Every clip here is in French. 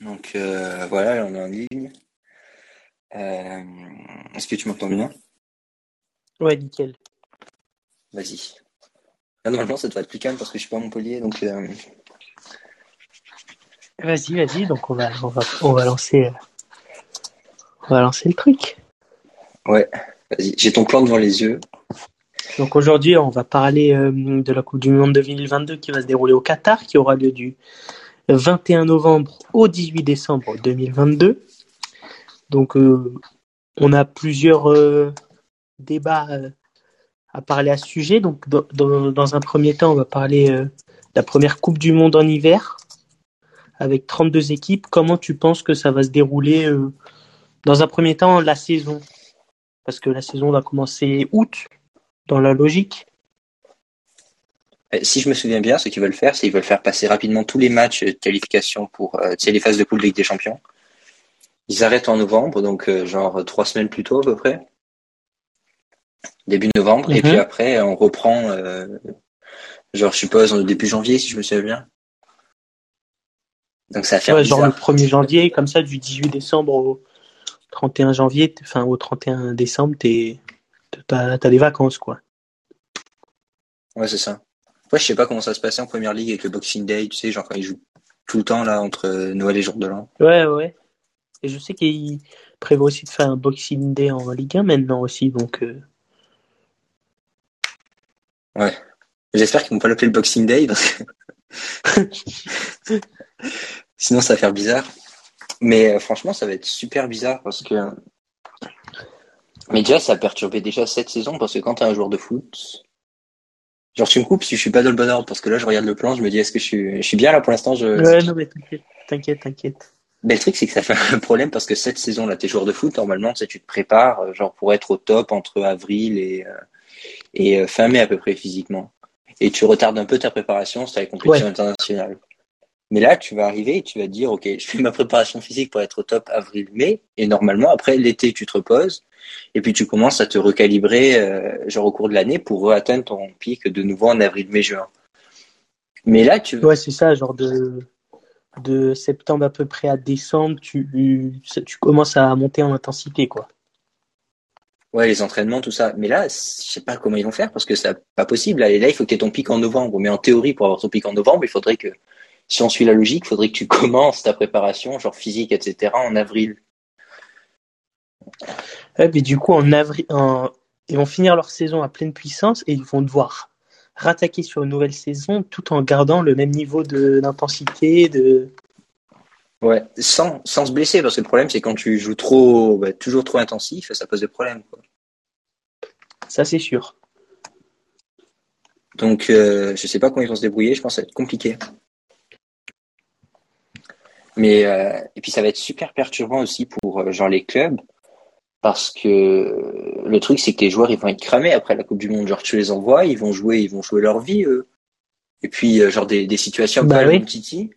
Donc euh, voilà, on est en ligne. Euh, Est-ce que tu m'entends bien? Ouais, nickel. Vas-y. Ah, normalement, ça devrait être plus calme parce que je suis pas à Montpellier, donc euh, Vas-y, vas-y. Donc on va, on va, on va lancer, euh, on va lancer le truc. ouais. Vas-y, j'ai ton plan devant les yeux. Donc aujourd'hui, on va parler euh, de la Coupe du Monde 2022 qui va se dérouler au Qatar, qui aura lieu du 21 novembre au 18 décembre 2022. Donc euh, on a plusieurs euh, débats euh, à parler à ce sujet. Donc dans, dans- un premier temps, on va parler de la première Coupe du Monde en hiver avec 32 équipes. Comment tu penses que ça va se dérouler dans un premier temps la saison? Parce que la saison va commencer août dans la logique. Euh, Si je me souviens bien, ce qu'ils veulent faire, c'est qu'ils veulent faire passer rapidement tous les matchs de qualification pour euh, les phases de poule de Ligue des Champions. Ils arrêtent en novembre, donc euh, genre trois semaines plus tôt à peu près. Début novembre. Et Mhm. puis après, on reprend, euh, genre je suppose, au début janvier, si je me souviens bien. Donc ça faire Ouais, genre le bizarre. 1er janvier, comme ça, du 18 décembre au 31 janvier, enfin au 31 décembre, t'as des vacances, quoi. Ouais, c'est ça. Après, je sais pas comment ça se passait en première ligue avec le Boxing Day, tu sais, genre quand ils jouent tout le temps là entre euh, Noël et jour de l'an. Ouais, ouais. Et je sais qu'il prévoit aussi de faire un Boxing Day en Ligue 1 maintenant aussi, donc euh, J'espère qu'ils vont pas l'appeler le Boxing Day parce que sinon ça va faire bizarre. Mais euh, franchement, ça va être super bizarre parce que mais déjà ça a perturbé déjà cette saison parce que quand t'es un joueur de foot, genre tu me coupes si je suis pas dans le bon ordre parce que là je regarde le plan, je me dis est-ce que je suis je suis bien là pour l'instant. Je... ouais, non mais t'inquiète, t'inquiète, t'inquiète. Mais le truc c'est que ça fait un problème parce que cette saison là, t'es joueur de foot normalement, tu sais, tu te prépares euh, genre pour être au top entre avril et euh, et euh, fin mai à peu près physiquement. Et tu retardes un peu ta préparation, c'est la compétition Ouais. internationale. Mais là, tu vas arriver et tu vas te dire, OK, je fais ma préparation physique pour être au top avril-mai. Et normalement, après l'été, tu te reposes. Et puis, tu commences à te recalibrer, euh, genre au cours de l'année, pour atteindre ton pic de nouveau en avril, mai, juin. Mais là, tu Ouais, c'est ça, genre de, de septembre à peu près à décembre, tu, tu commences à monter en intensité, quoi. ouais, les entraînements, tout ça. Mais là, je sais pas comment ils vont faire parce que c'est pas possible. Là, là, il faut que tu aies ton pic en novembre. Mais en théorie, pour avoir ton pic en novembre, il faudrait que, si on suit la logique, il faudrait que tu commences ta préparation, genre physique, etc., en avril. Ouais, mais du coup, en avril, en- ils vont finir leur saison à pleine puissance et ils vont devoir rattaquer sur une nouvelle saison tout en gardant le même niveau de d'intensité, de. Ouais, sans, sans se blesser, parce que le problème, c'est quand tu joues trop, bah, toujours trop intensif, ça pose des problèmes. Quoi. Ça, c'est sûr. Donc, euh, je sais pas comment ils vont se débrouiller, je pense que ça va être compliqué. Mais, euh, et puis ça va être super perturbant aussi pour euh, genre les clubs, parce que le truc, c'est que les joueurs, ils vont être cramés après la Coupe du Monde. Genre, tu les envoies, ils vont jouer, ils vont jouer leur vie, eux. Et puis, euh, genre, des, des situations Bah comme oui. Titi,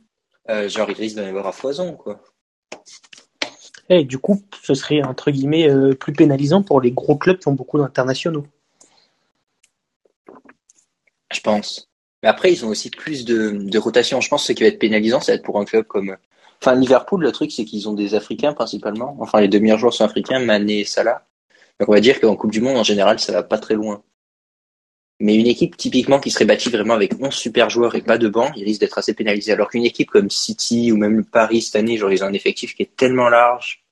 euh, genre, ils risquent d'en avoir à foison, quoi. Et du coup, ce serait entre guillemets euh, plus pénalisant pour les gros clubs qui ont beaucoup d'internationaux. Je pense. Mais après, ils ont aussi plus de, de rotation. Je pense que ce qui va être pénalisant, ça va être pour un club comme. Enfin, Liverpool, le truc, c'est qu'ils ont des Africains principalement. Enfin, les deux meilleurs joueurs sont africains, Mané et Salah. Donc, on va dire qu'en Coupe du Monde, en général, ça va pas très loin. Mais une équipe, typiquement, qui serait bâtie vraiment avec 11 super joueurs et pas de banc, ils risquent d'être assez pénalisés. Alors qu'une équipe comme City ou même Paris cette année, genre, ils ont un effectif qui est tellement large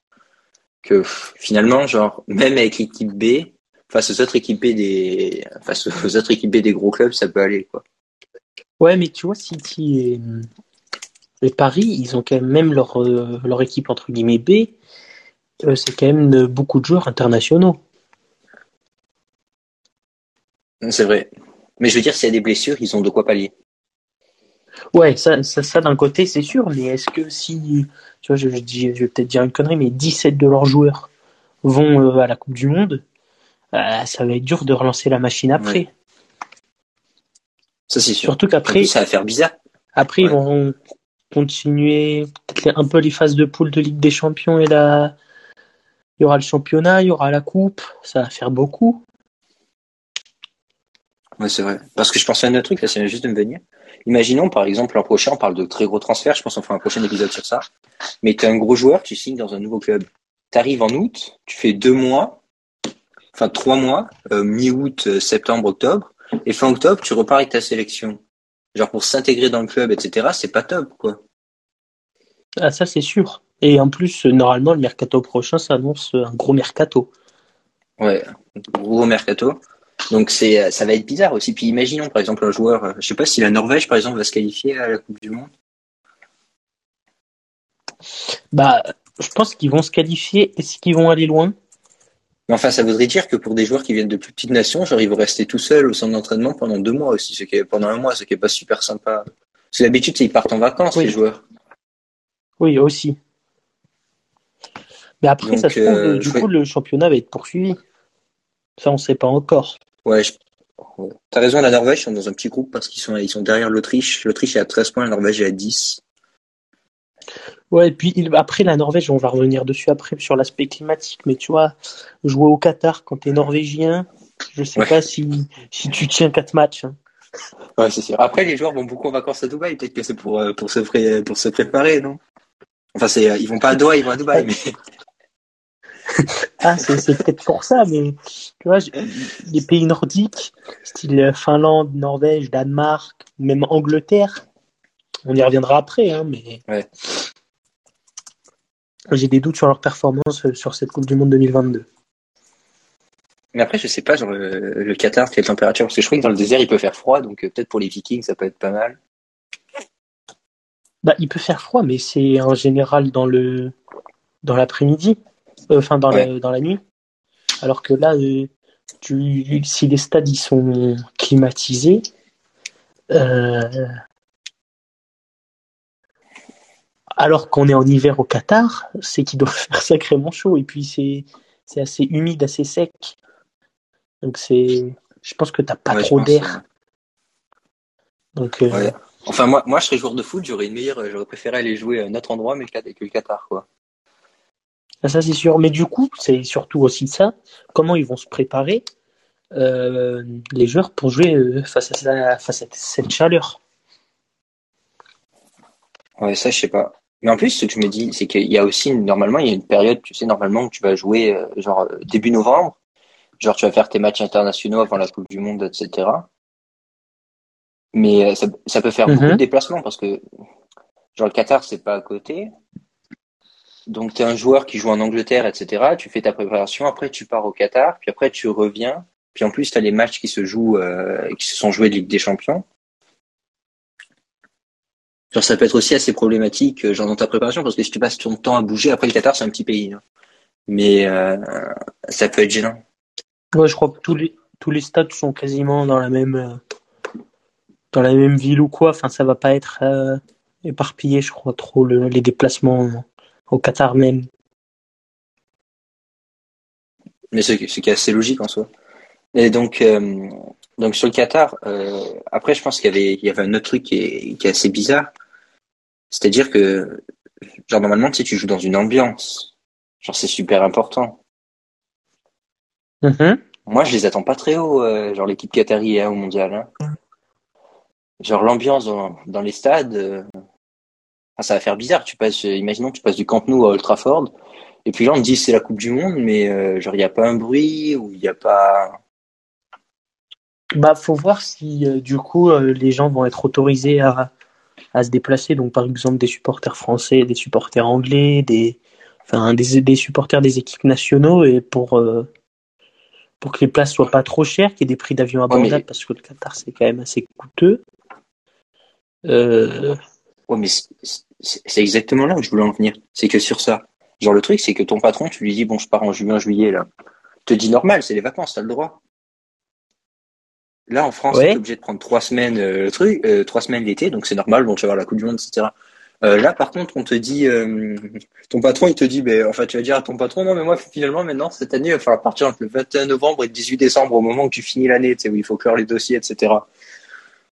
que finalement, genre, même avec l'équipe B, face aux autres équipes B des, face aux autres équipes B des gros clubs, ça peut aller, quoi. Ouais, mais tu vois, City et, et Paris, ils ont quand même, même leur, euh, leur équipe entre guillemets B, euh, c'est quand même de- beaucoup de joueurs internationaux. C'est vrai. Mais je veux dire, s'il y a des blessures, ils ont de quoi pallier. Ouais, ça, ça, ça d'un côté, c'est sûr, mais est-ce que si, tu vois, je, je, dis- je vais peut-être dire une connerie, mais 17 de leurs joueurs vont euh, à la Coupe du Monde, ça va être dur de relancer la machine après. Ouais. Ça, c'est sûr. Surtout qu'après, ça va faire bizarre. après ils vont continuer un peu les phases de poule de Ligue des Champions et la, il y aura le championnat, il y aura la Coupe, ça va faire beaucoup. Ouais, c'est vrai. Parce que je pensais à un autre truc, là, vient juste de me venir. imaginons par exemple l'an prochain, on parle de très gros transferts, je pense qu'on fera un prochain épisode sur ça. Mais tu es un gros joueur, tu signes dans un nouveau club. Tu arrives en août, tu fais deux mois, enfin trois mois, euh, mi-août, euh, septembre, octobre, et fin octobre, tu repars avec ta sélection. Genre pour s'intégrer dans le club, etc., c'est pas top, quoi. Ah, ça c'est sûr. Et en plus, normalement, le mercato prochain s'annonce un gros mercato. Ouais, gros mercato. Donc c'est, ça va être bizarre aussi. Puis imaginons par exemple un joueur, euh, je sais pas si la Norvège par exemple va se qualifier à la Coupe du Monde. Bah, je pense qu'ils vont se qualifier. Est-ce qu'ils vont aller loin? Mais enfin, ça voudrait dire que pour des joueurs qui viennent de plus petites nations, genre ils vont rester tout seuls au centre d'entraînement pendant deux mois aussi, ce qui est pendant un mois, ce qui est pas super sympa. Parce que d'habitude, c'est ils partent en vacances Oui. les joueurs. Oui, aussi. Mais après, Donc, ça se trouve, euh, du coup, le championnat va être poursuivi. Ça, on sait pas encore. Ouais, je... t'as raison, la Norvège ils sont dans un petit groupe parce qu'ils sont ils sont derrière l'Autriche. L'Autriche est à 13 points, la Norvège est à 10. Ouais, et puis il- après, la Norvège, on va revenir dessus après sur l'aspect climatique. Mais tu vois, jouer au Qatar quand t'es norvégien, je sais Ouais. pas si, si tu tiens quatre matchs. hein. Ouais, c'est sûr. Après, les joueurs vont beaucoup en vacances à Dubaï. Peut-être que c'est pour, euh, pour, se pré- pour se préparer, non? Enfin, c'est, euh, ils vont pas à Doha, ils vont à Dubaï. Mais... Ah, c'est c'est peut-être pour ça, mais tu vois, les pays nordiques, style Finlande, Norvège, Danemark, même Angleterre, on y reviendra après, hein, mais Ouais. J'ai des doutes sur leur performance euh, sur cette Coupe du Monde 2022. mais après, je sais pas, genre, le, le Qatar, quelle température Parce que je crois que dans le désert, il peut faire froid. Donc, euh, peut-être pour les Vikings, ça peut être pas mal. Bah, il peut faire froid, mais c'est en général dans le dans l'après-midi, Euh, enfin dans, la, dans la nuit. Alors que là, euh, tu, si les stades ils sont climatisés, euh, alors qu'on est en hiver au Qatar, c'est qu'il doit faire sacrément chaud. Et puis c'est c'est assez humide, assez sec. Donc c'est, je pense que t'as pas Ouais, trop d'air. Donc euh, Ouais. Enfin, moi, moi, je serais joueur de foot, j'aurais une meilleure, j'aurais préféré aller jouer à un autre endroit, mais que le Qatar, quoi. Ah, Ça, c'est sûr. Mais du coup, c'est surtout aussi ça. Comment ils vont se préparer, euh, les joueurs, pour jouer euh, face, à ça- face à cette chaleur? Ouais, ça, je sais pas. Mais en plus, ce que je me dis, c'est qu'il y a aussi, normalement, il y a une période, tu sais, normalement, où tu vas jouer, euh, genre, euh, début novembre. Genre, tu vas faire tes matchs internationaux avant la Coupe du Monde, etc. Mais euh, ça, ça peut faire Mhm. beaucoup de déplacements parce que, genre, le Qatar, c'est pas à côté. Donc, tu es un joueur qui joue en Angleterre, etc. Tu fais ta préparation, après, tu pars au Qatar, puis après, tu reviens. Puis en plus, tu as les matchs qui se jouent, euh, qui se sont joués de Ligue des Champions. Genre, ça peut être aussi assez problématique, euh, genre dans ta préparation, parce que si tu passes ton temps à bouger, après le Qatar, c'est un petit pays. hein. Mais euh, ça peut être gênant. Ouais, je crois que tous les, tous les stades sont quasiment dans la même, euh, dans la même ville ou quoi. Enfin, ça va pas être euh, éparpillé, je crois, trop le- les déplacements au Qatar même. Mais ce, ce qui est assez logique en soi. Et donc, donc sur le Qatar, après, je pense qu'il y avait, il y avait un autre truc qui est, qui est assez bizarre. C'est-à-dire que, genre, normalement, tu sais, tu joues dans une ambiance. Genre, c'est super important. Mhm. Moi, je les attends pas très haut, euh, genre l'équipe qatari hein, au mondial. Hein. Genre l'ambiance dans, dans les stades, euh, enfin, ça va faire bizarre. Tu passes, euh, imaginons, tu passes du Camp Nou à Old Trafford, et puis là on te dit c'est la Coupe du Monde, mais euh, genre il y a pas un bruit ou il y a pas. Bah, faut voir si euh, du coup euh, les gens vont être autorisés à, à se déplacer. Donc, par exemple, des supporters français, des supporters anglais, des, enfin, des, des supporters des équipes nationaux, et pour euh, pour que les places soient pas trop chères, qu'il y ait des prix d'avion abordables, mais- parce que le Qatar c'est quand même assez coûteux. Euh, Ouais, mais c'est- exactement là où je voulais en venir. C'est que sur ça, genre le truc, c'est que ton patron, tu lui dis bon, je pars en juin, juillet là. Te dit normal, c'est les vacances, t'as le droit. Là, en France, Ouais. t'es obligé de prendre trois semaines euh, le truc, euh, trois semaines l'été, donc c'est normal. Bon, tu vas voir la Coupe du Monde, etc. Euh, là, par contre, on te dit, ton patron, il te dit, ben, enfin, tu vas dire à ton patron, non, mais moi, finalement, maintenant, cette année, il va falloir partir entre le 21 novembre et le 18 décembre, au moment où tu finis l'année, tu sais, où il faut clore les dossiers, etc.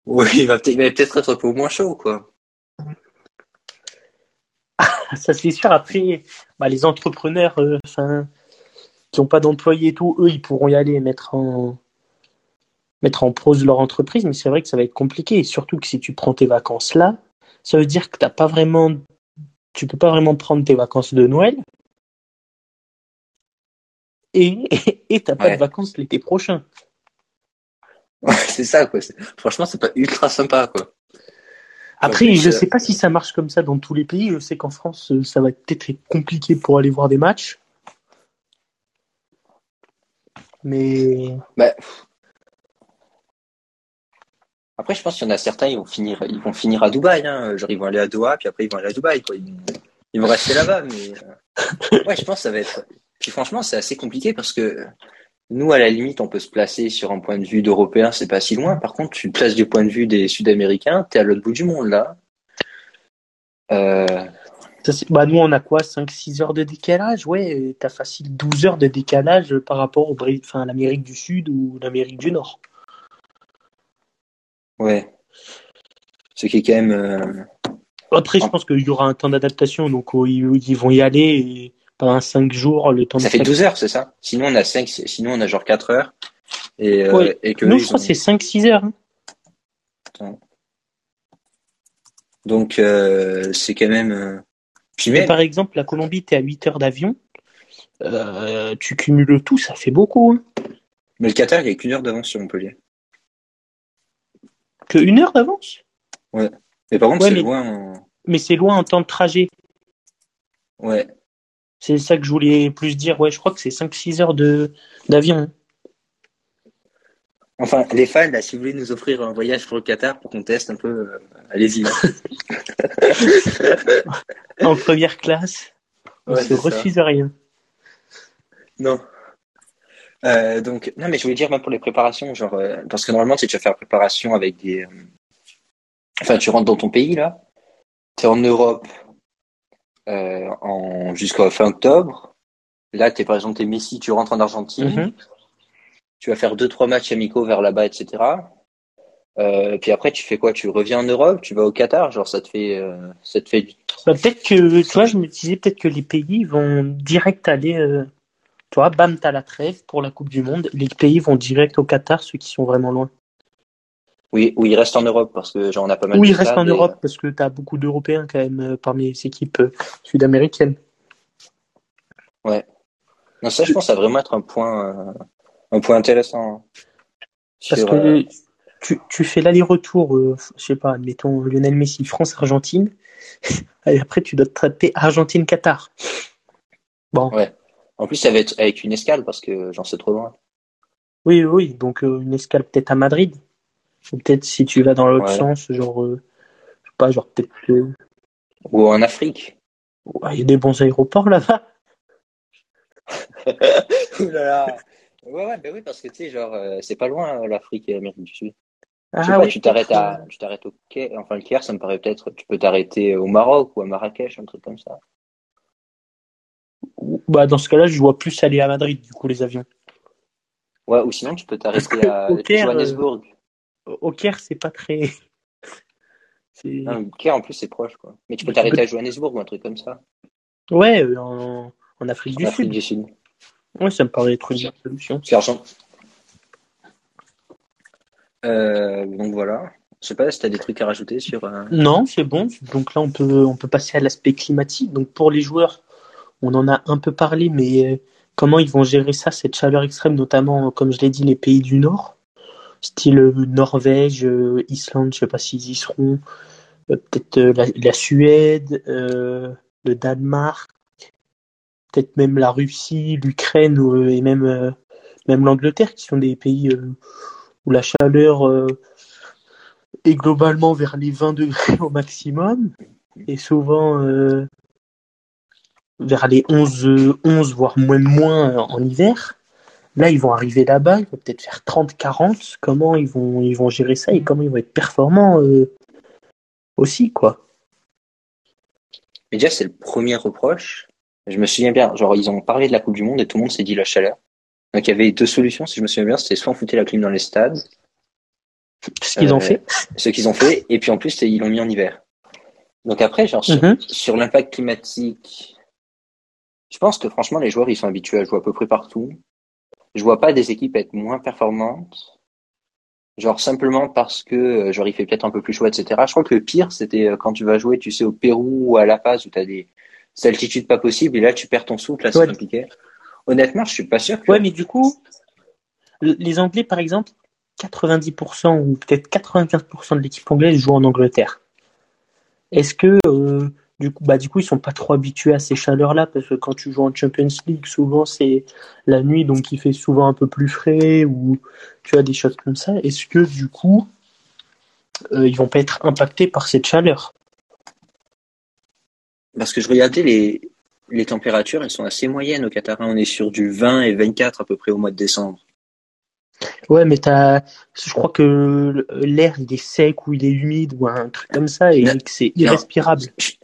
Oui, il va peut-être être un peu moins chaud, quoi. ça c'est sûr. Après, bah, les entrepreneurs, enfin, qui n'ont pas d'employés et tout, eux, ils pourront y aller et mettre en mettre en pause leur entreprise, mais c'est vrai que ça va être compliqué. Et surtout que si tu prends tes vacances là, ça veut dire que t'as pas vraiment, tu peux pas vraiment prendre tes vacances de Noël. Et et t'as pas Ouais. de vacances l'été prochain. Ouais, c'est ça, quoi. Franchement, c'est pas ultra sympa, quoi. Après, plus, je euh, sais pas si ça marche comme ça dans tous les pays. Je sais qu'en France, euh, ça va être peut-être compliqué pour aller voir des matchs. Mais Bah. Après, je pense qu'il y en a certains, ils vont finir, ils vont finir à Dubaï, hein. Genre, ils vont aller à Doha, puis après, ils vont aller à Dubaï. Ils vont, ils vont rester là-bas, mais, euh, ouais, je pense que ça va être, puis franchement, c'est assez compliqué parce que nous, à la limite, on peut se placer sur un point de vue d'Européens, c'est pas si loin. Par contre, tu te places du point de vue des Sud-Américains, t'es à l'autre bout du monde, là. Euh, bah, nous, on a quoi 5-6 heures de décalage? Ouais, t'as facile 12 heures de décalage par rapport au à l'Amérique du Sud ou l'Amérique du Nord. Ouais. Ce qui est quand même, euh, Après, je pense qu'il y aura un temps d'adaptation, donc euh, ils, vont y aller et pendant 5 jours, le temps ça de fait 12 heures, c'est ça? Sinon, on a 5, sinon, on a genre 4 heures. Et, euh, Ouais. et que Nous, je crois ont- que c'est 5-6 heures. hein. Donc, euh, c'est quand même. Puis Mais même, par exemple, la Colombie, t'es à 8 heures d'avion. Euh, tu cumules tout, ça fait beaucoup. Hein. mais le Qatar, il n'y a qu'une heure d'avance sur Montpellier. Que une heure d'avance Mais par contre, Ouais, c'est mais- loin. en- Mais c'est loin en temps de trajet. Ouais. C'est ça que je voulais plus dire. Ouais, je crois que c'est 5-6 heures de d'avion. Enfin, les fans, là, si vous voulez nous offrir un voyage pour le Qatar pour qu'on teste un peu, euh, allez-y. En première classe, on Ouais, se refuse rien. non. Euh, donc, non, mais je voulais dire même pour les préparations, genre, euh, parce que normalement, tu sais, tu vas faire préparation avec des. euh, Enfin, tu rentres dans ton pays, là. Tu es en Europe euh, en... jusqu'à fin octobre. Là, t'es par exemple, t'es Messi, tu rentres en Argentine. Mhm. tu vas faire deux trois matchs amicaux vers là-bas, etc. Euh, puis après, tu fais quoi? Tu reviens en Europe, tu vas au Qatar, genre ça te fait, euh, ça te fait du. Bah, peut-être que, tu vois, je me disais peut-être que les pays vont direct aller, euh, tu vois, bam, t'as la trêve pour la Coupe du Monde. Les pays vont direct au Qatar, ceux qui sont vraiment loin. Oui, oui, il reste en Europe parce que genre on a pas mal. Oui, de il reste stades en et- Europe parce que t'as beaucoup d'Européens quand même euh, parmi les équipes euh, sud-américaines. Non, ça, je pense, ça va vraiment être un point, euh, un point intéressant. Parce sur, que tu, tu fais l'aller-retour, euh, je sais pas, admettons Lionel Messi, France-Argentine, et après tu dois te traiter Argentine-Qatar. Bon, Ouais. En plus, ça va être avec une escale parce que j'en sais trop loin. oui, oui, donc euh, une escale peut-être à Madrid. Ou peut-être si tu vas dans l'autre Ouais. sens, genre, euh, je sais pas, genre peut-être Ou en Afrique. ouais, il y a des bons aéroports là-bas. Ouh là là. Ouais, ouais, bah oui, parce que tu sais, genre, euh, c'est pas loin l'Afrique et l'Amérique du Sud. Ah pas, oui, tu t'arrêtes à, tu t'arrêtes au Caire, enfin le Caire, ça me paraît peut-être, tu peux t'arrêter au Maroc ou à Marrakech, un truc comme ça. Euh, Bah, dans ce cas-là, je vois plus aller à Madrid, du coup, les avions. Ouais, ou sinon tu peux t'arrêter à au Caire, Johannesburg. Au au Caire, c'est pas très. Non, le Caire en plus c'est proche quoi. Mais tu peux tu t'arrêter peux- à Johannesburg ou un truc comme ça. Ouais, euh, en, en Afrique En du Afrique Sud. du Sud. Ouais, ça me paraît être une bonne solution. C'est argent. Euh, donc voilà. Je sais pas si t'as des trucs à rajouter sur. euh, Non, c'est bon. Donc là, on peut, on peut passer à l'aspect climatique. Donc pour les joueurs, on en a un peu parlé, mais euh, comment ils vont gérer ça, cette chaleur extrême, notamment, euh, comme je l'ai dit, les pays du Nord, style euh, Norvège, Islande, je sais pas s'ils y seront, peut-être la, Suède, le Danemark, peut-être même la Russie, l'Ukraine et même, l'Angleterre, qui sont des pays où la chaleur est globalement vers les 20 degrés au maximum. Et souvent vers les 11, euh, 11 voire même moins euh, en hiver. Là, ils vont arriver là-bas, ils vont peut-être faire 30, 40. Comment ils vont, ils vont gérer ça et comment ils vont être performants euh, aussi, quoi? Mais déjà c'est le premier reproche. Je me souviens bien, genre ils ont parlé de la Coupe du Monde et tout le monde s'est dit la chaleur. Donc il y avait deux solutions, si je me souviens bien, c'était soit on foutait la clim dans les stades, Ce qu'ils ont Euh, fait. ce qu'ils ont fait, et puis en plus ils l'ont mis en hiver. Donc après, genre sur, Mhm. sur l'impact climatique, je pense que franchement les joueurs ils sont habitués à jouer à peu près partout. Je vois pas des équipes être moins performantes. Genre simplement parce que euh, genre il fait peut-être un peu plus chaud, etc. Je crois que le pire, c'était euh, quand tu vas jouer, tu sais, au Pérou ou à La Paz où tu as des, altitudes pas possibles et là tu perds ton souffle, là c'est compliqué. Honnêtement, je suis pas sûr. Que... Ouais, mais du coup, les Anglais, par exemple, 90% ou peut-être 95% de l'équipe anglaise joue en Angleterre. Est-ce que euh, du coup, bah, du coup, ils sont pas trop habitués à ces chaleurs-là parce que quand tu joues en Champions League, souvent c'est la nuit, donc il fait souvent un peu plus frais ou tu as des choses comme ça. Est-ce que du coup, euh, ils vont pas être impactés par cette chaleur? Parce que je regardais les, les températures, elles sont assez moyennes au Qatar. On est sur du 20 et 24 à peu près au mois de décembre. Ouais, mais t'as, je crois que l'air il est sec ou il est humide ou un truc comme ça et que c'est irrespirable. Non,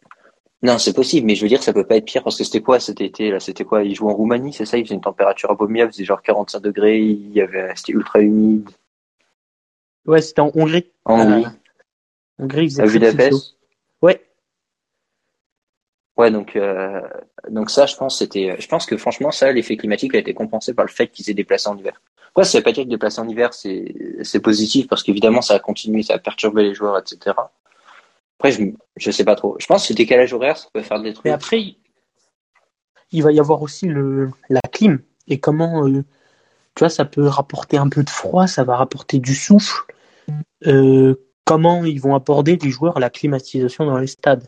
c'est possible, mais je veux dire, ça peut pas être pire parce que c'était quoi cet été là? C'était quoi? Ils jouent en Roumanie, c'est ça? Il faisait une température abominable, c'était genre 45 degrés, il y avait, c'était ultra humide. Ouais, c'était en Hongrie. En Hongrie. En Hongrie, il faisait à Budapest? Ouais. Ouais, donc euh, donc ça, je pense, c'était, je pense que franchement, ça, l'effet climatique a été compensé par le fait qu'ils aient déplacé en hiver. Quoi, ça veut pas dire que déplacer en hiver, c'est c'est positif parce qu'évidemment, ça a continué, ça a perturbé les joueurs, etc. Après, je, je sais pas trop. Je pense que le décalage horaire, ça peut faire des trucs. Mais après, il va y avoir aussi le, la clim. Et comment, euh, tu vois, ça peut rapporter un peu de froid, ça va rapporter du souffle. Euh, comment ils vont aborder les joueurs la climatisation dans les stades?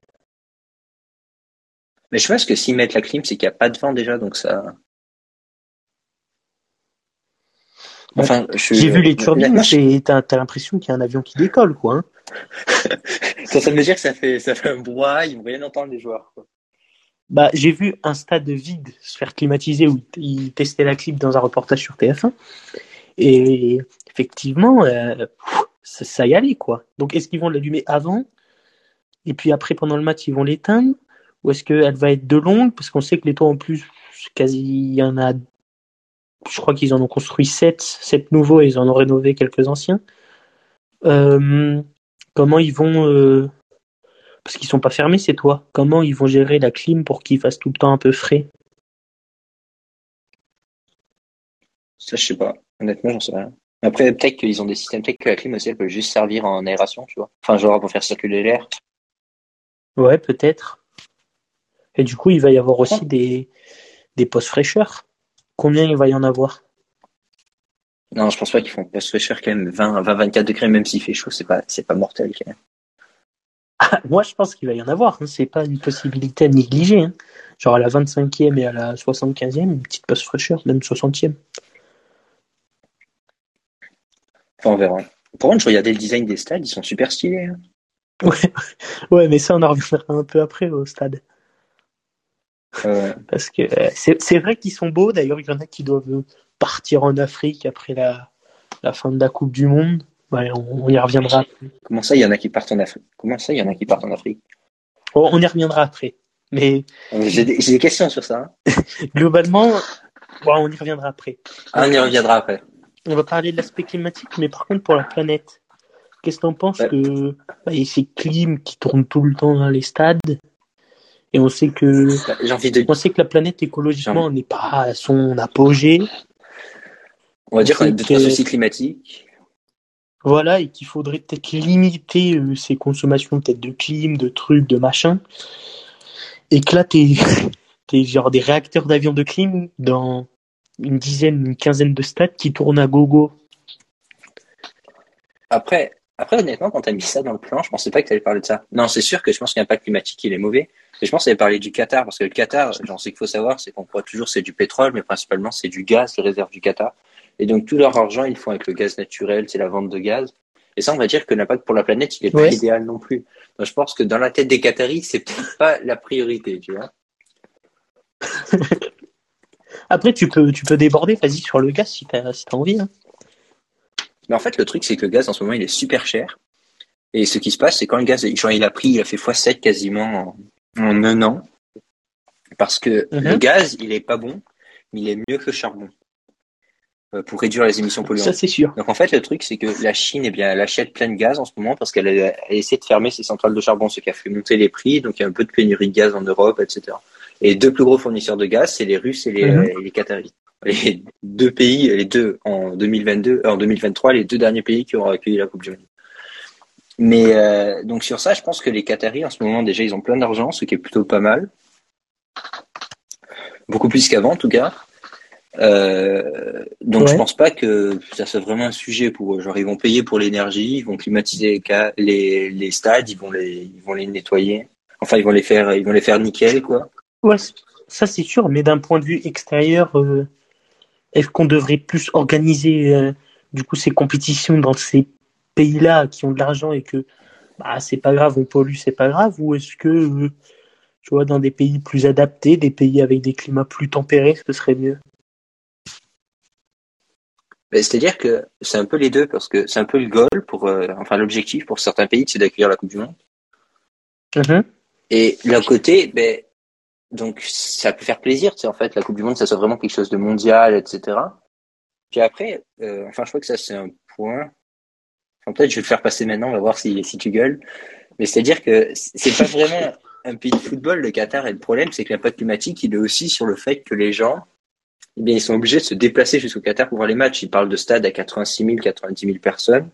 Mais je pense que s'ils mettent la clim, c'est qu'il n'y a pas de vent déjà, donc ça. Enfin, j'ai vu les turbines, t'as as, l'impression qu'il y a un avion qui décolle, quoi. Hein. veut dire que ça fait, ça fait un brouhaha, ils vont rien entendre les joueurs. Bah, j'ai vu un stade vide se faire climatiser où ils testaient la clim dans un reportage sur TF1. Et effectivement, euh, ça, y allait, quoi. Donc, est-ce qu'ils vont l'allumer avant? Et puis après, pendant le match, ils vont l'éteindre? Ou est-ce qu'elle va être de longue? Parce qu'on sait que les toits, en plus, quasi, il y en a je crois qu'ils en ont construit sept, sept nouveaux et ils en ont rénové quelques anciens. Euh, comment ils vont, euh, parce qu'ils sont pas fermés ces toits, comment ils vont gérer la clim pour qu'ils fassent tout le temps un peu frais? Ça, je sais pas. Honnêtement, j'en sais rien. Après, peut-être qu'ils ont des systèmes, peut-être que la clim aussi, elle peut juste servir en aération, tu vois. Enfin, genre pour faire circuler l'air. Ouais, peut-être. Et du coup, il va y avoir aussi des, des postes fraîcheurs. Combien il va y en avoir? Non, je pense pas qu'ils font pas cher quand même. 20, 20, 24 degrés, même s'il fait chaud, c'est pas, c'est pas mortel quand même. Ah, moi, je pense qu'il va y en avoir. Hein. C'est pas une possibilité à négliger. Hein. Genre à la 25e et à la 75e, une petite passe fraîcheur, même 60e. Enfin, on verra. Pour contre, je regardais le design des stades, ils sont super stylés. Hein. Ouais. ouais, mais ça, on en reviendra un peu après au stade. Parce que euh, c'est vrai qu'ils sont beaux. D'ailleurs, il y en a qui doivent partir en Afrique après la, la fin de la Coupe du Monde. on, y reviendra. Comment ça, il y en a qui partent en Afrique Comment ça, il y en a qui partent en Afrique? Oh, On y reviendra après. Mais j'ai des, questions sur ça. Hein. Globalement, on y reviendra après. Ah, on y reviendra après. On va parler de l'aspect climatique, mais par contre pour la planète, qu'est-ce que tu en penses que bah, y a ces clims qui tournent tout le temps dans les stades et on sait que, j'ai envie de... on sait que la planète écologiquement n'est pas à son apogée. On va dire qu'on a deux soucis climatiques. Voilà, et qu'il faudrait peut-être limiter euh, ses consommations peut-être de clim, de trucs, de machin. Et que là, t'es, t'es genre des réacteurs d'avions de clim dans une dizaine, une quinzaine de stades qui tournent à gogo. Après, après, honnêtement, quand t'as mis ça dans le plan, je pensais pas que t'allais parler de ça. Non, c'est sûr que je pense qu'il l'impact climatique, il est mauvais. Et je pense que parler du Qatar, parce que le Qatar, j'en sais qu'il faut savoir, c'est qu'on croit toujours c'est du pétrole, mais principalement c'est du gaz, les réserves du Qatar. Et donc tout leur argent, ils font avec le gaz naturel, c'est la vente de gaz. Et ça, on va dire que l'impact pour la planète, il est pas idéal non plus. Donc je pense que dans la tête des Qataris, c'est peut-être pas la priorité, tu vois. Après, tu peux, tu peux déborder, vas-y sur le gaz si t'as si as envie. Hein. Mais en fait, le truc, c'est que le gaz, en ce moment, il est super cher. Et ce qui se passe, c'est quand le gaz, genre, il a pris, il a fait x7 quasiment en un an parce que mhm. le gaz, il est pas bon, mais il est mieux que le charbon pour réduire les émissions polluantes. Ça, c'est sûr. Donc en fait, le truc, c'est que la Chine, eh bien, elle achète plein de gaz en ce moment parce qu'elle a, essayé de fermer ses centrales de charbon, ce qui a fait monter les prix. Donc il y a un peu de pénurie de gaz en Europe, etc. Et les deux plus gros fournisseurs de gaz, c'est les Russes et les, mhm. les Qataris. les deux pays, les deux en 2022, en 2023, les deux derniers pays qui auront accueilli la Coupe du Monde. Mais euh, donc sur ça, je pense que les Qataris en ce moment déjà ils ont plein d'argent, ce qui est plutôt pas mal, beaucoup plus qu'avant en tout cas. Euh, donc je pense pas que ça soit vraiment un sujet pour eux. Genre ils vont payer pour l'énergie, ils vont climatiser les, les, stades, ils vont les ils vont les nettoyer. Enfin ils vont les faire ils vont les faire nickel quoi. Ouais, ça c'est sûr. Mais d'un point de vue extérieur, euh, est-ce qu'on devrait plus organiser euh, du coup ces compétitions dans ces pays-là qui ont de l'argent et que bah, c'est pas grave, on pollue, c'est pas grave, ou est-ce que tu vois dans des pays plus adaptés, des pays avec des climats plus tempérés, ce serait mieux? C'est-à-dire que c'est un peu les deux, parce que c'est un peu le goal pour, euh, enfin l'objectif pour certains pays, c'est d'accueillir la Coupe du Monde. Mm-hmm. Et d'un côté, ben, donc ça peut faire plaisir, tu sais, en fait, la Coupe du Monde, ça soit vraiment quelque chose de mondial, etc. Puis après, euh, enfin, je crois que ça c'est un point. Enfin, peut-être je vais le faire passer maintenant, on va voir si, si tu gueules. Mais c'est-à-dire que c'est pas vraiment un pays de football, le Qatar, et le problème, c'est que l'impact climatique, il est aussi sur le fait que les gens, eh bien, ils sont obligés de se déplacer jusqu'au Qatar pour voir les matchs. Ils parlent de stade à 86 000, 90 000 personnes.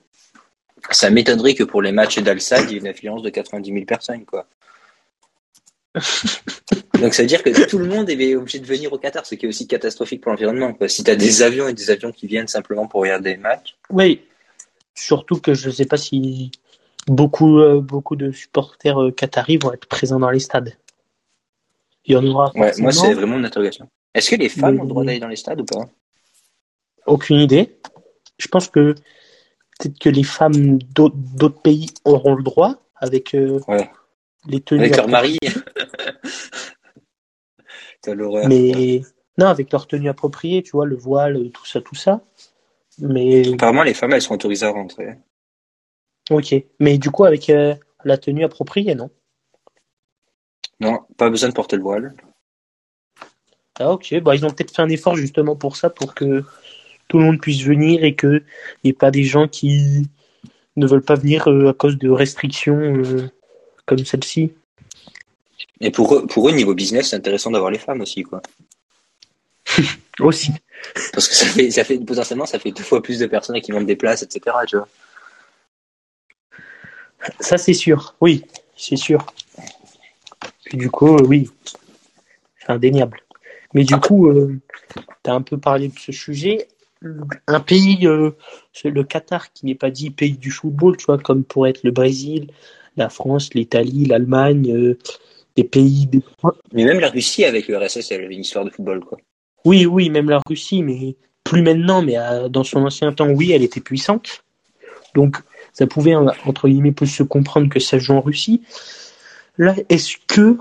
Ça m'étonnerait que pour les matchs d'Al-Sad, il y ait une affluence de 90 000 personnes, quoi. Donc ça veut dire que tout le monde est obligé de venir au Qatar, ce qui est aussi catastrophique pour l'environnement. Si tu as des avions et des avions qui viennent simplement pour regarder les matchs. Oui, surtout que je ne sais pas si beaucoup, euh, beaucoup de supporters euh, qataris vont être présents dans les stades. Il y en aura. Ouais, moi c'est vraiment une interrogation. Est-ce que les femmes ont le droit d'aller dans les stades ou pas? Aucune idée. Je pense que peut-être que les femmes d'autres pays auront le droit avec euh, les tenues. Avec leur mari. Mais non, avec leur tenue appropriée, tu vois, le voile, tout ça, tout ça. Mais apparemment, les femmes, elles sont autorisées à rentrer. Ok, mais du coup, avec euh, la tenue appropriée, non? Non, pas besoin de porter le voile. Ah ok, bah ils ont peut-être fait un effort justement pour ça, pour que tout le monde puisse venir et qu'il n'y ait pas des gens qui ne veulent pas venir euh, à cause de restrictions euh, comme celle-ci. Et pour eux, pour eux, niveau business, c'est intéressant d'avoir les femmes aussi, quoi. aussi. Parce que ça fait, ça fait, potentiellement, ça fait deux fois plus de personnes qui vendent des places, etc., tu vois. Ça, c'est sûr. Oui, c'est sûr. du coup, oui, c'est indéniable. Mais du coup, euh, tu as un peu parlé de ce sujet. Un pays, euh, le Qatar, qui n'est pas dit pays du football, tu vois, comme pourrait être le Brésil, la France, l'Italie, l'Allemagne, euh, des pays. Mais même la Russie avec le RSS, elle avait une histoire de football, quoi. Oui, oui, même la Russie, mais plus maintenant, mais dans son ancien temps, oui, elle était puissante. Donc, ça pouvait, entre guillemets, se comprendre que ça joue en Russie. Là, est-ce que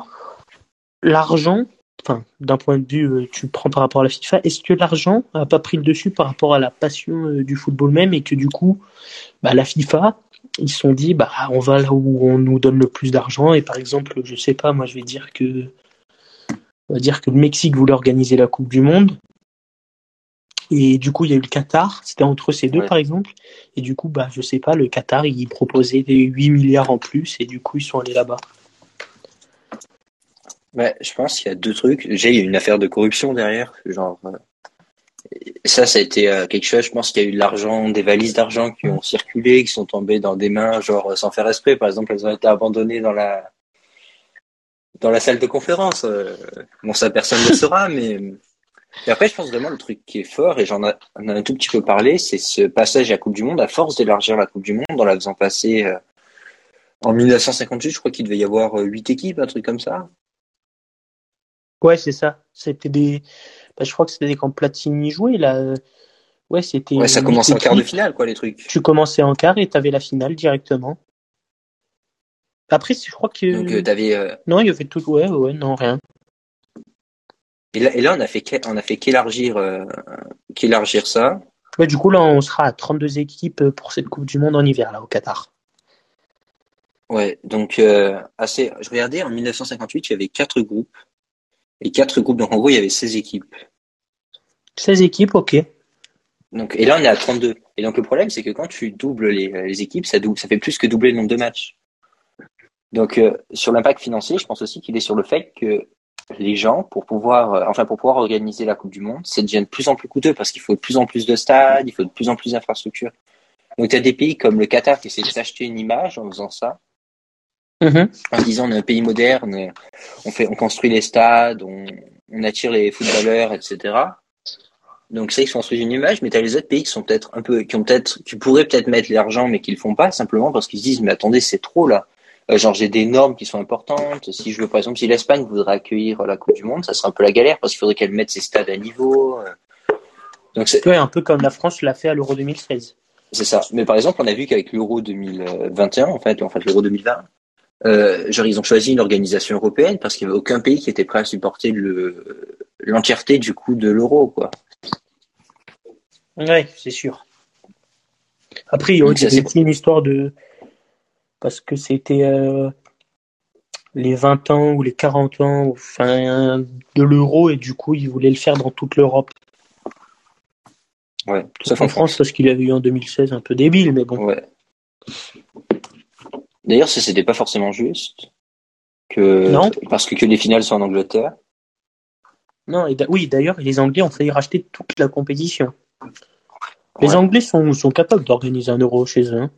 l'argent enfin, d'un point de vue, euh, tu prends par rapport à la FIFA, est-ce que l'argent n'a pas pris le dessus par rapport à la passion euh, du football même et que du coup, bah, la FIFA, ils se sont dit, bah, on va là où on nous donne le plus d'argent et par exemple, je sais pas, moi je vais dire que, on va dire que le Mexique voulait organiser la Coupe du Monde. Et du coup, il y a eu le Qatar, c'était entre ces deux par exemple. Et du coup, bah, je sais pas, le Qatar, il proposait des 8 milliards en plus et du coup, ils sont allés là-bas. Ouais, je pense qu'il y a deux trucs. A une affaire de corruption derrière. Genre, euh, ça, ça a été euh, quelque chose. Je pense qu'il y a eu de l'argent, des valises d'argent qui ont circulé, qui sont tombées dans des mains, genre sans faire esprit. Par exemple, elles ont été abandonnées dans la dans la salle de conférence. Euh, bon, ça, personne ne le saura, mais et après, je pense vraiment le truc qui est fort, et j'en ai, un tout petit peu parlé, c'est ce passage à la Coupe du Monde, à force d'élargir la Coupe du Monde, en la faisant passer en 1958, je crois qu'il devait y avoir huit équipes, un truc comme ça. Ouais, c'est ça. C'était des. Bah, je crois que c'était des camps Platini joués là. Ouais, c'était. Ouais, ça commençait en quart de finale, quoi, les trucs. Tu commençais en quart et t'avais la finale directement. Après, je crois que. Donc, euh, t'avais. Euh, non, il y avait tout. Ouais, ouais, non, rien. Et là, et là on a fait, on a fait qu'élargir, euh, qu'élargir ça. Ouais, du coup, là, on sera à 32 équipes pour cette Coupe du Monde en hiver, là, au Qatar. Ouais, donc, assez. Je regardais, en 1958, il y avait quatre groupes et quatre groupes. Donc en gros, il y avait 16 équipes. 16 équipes, ok. Donc, et là, on est à 32. Et donc le problème, c'est que quand tu doubles les, les équipes, ça, double, ça fait plus que doubler le nombre de matchs. Donc euh, sur l'impact financier, je pense aussi qu'il est sur le fait que les gens pour pouvoir, euh, enfin pour pouvoir organiser la Coupe du Monde, ça devient de plus en plus coûteux parce qu'il faut de plus en plus de stades, il faut de plus en plus d'infrastructures. Donc tu as des pays comme le Qatar qui essaient de s'acheter une image en faisant ça, En disant on est un pays moderne, on fait, on construit les stades, on, on attire les footballeurs, etc. Donc c'est qu'ils se construisent une image, mais tu as les autres pays qui sont peut-être un peu, qui ont peut-être, qui pourraient peut-être mettre l'argent, mais qui le font pas simplement parce qu'ils se disent mais attendez c'est trop là. Euh, genre j'ai des normes qui sont importantes. Si je veux par exemple si l'Espagne voudrait accueillir la Coupe du Monde, ça serait un peu la galère parce qu'il faudrait qu'elle mette ses stades à niveau. euh. Donc c'est Ouais, un peu comme la France l'a fait à l'Euro 2016. c'est ça. Mais par exemple, on a vu qu'avec l'Euro 2021, en fait, en fait l'Euro 2020, euh, genre ils ont choisi une organisation européenne parce qu'il n'y avait aucun pays qui était prêt à supporter le l'entièreté du coût de l'euro, quoi. Ouais, c'est sûr. Après, il y a aussi une histoire de. Parce que c'était euh, les 20 ans ou les 40 ans enfin, de l'euro et du coup, ils voulaient le faire dans toute l'Europe. Ouais. Sauf en France, parce qu'il avait eu en 2016 un peu débile, mais bon. Ouais. D'ailleurs, ça c'était pas forcément juste que Non. parce que, que les finales sont en Angleterre. Non, et oui, d'ailleurs, les Anglais ont failli racheter toute la compétition. Les Ouais. Anglais sont, sont capables d'organiser un euro chez eux. hein.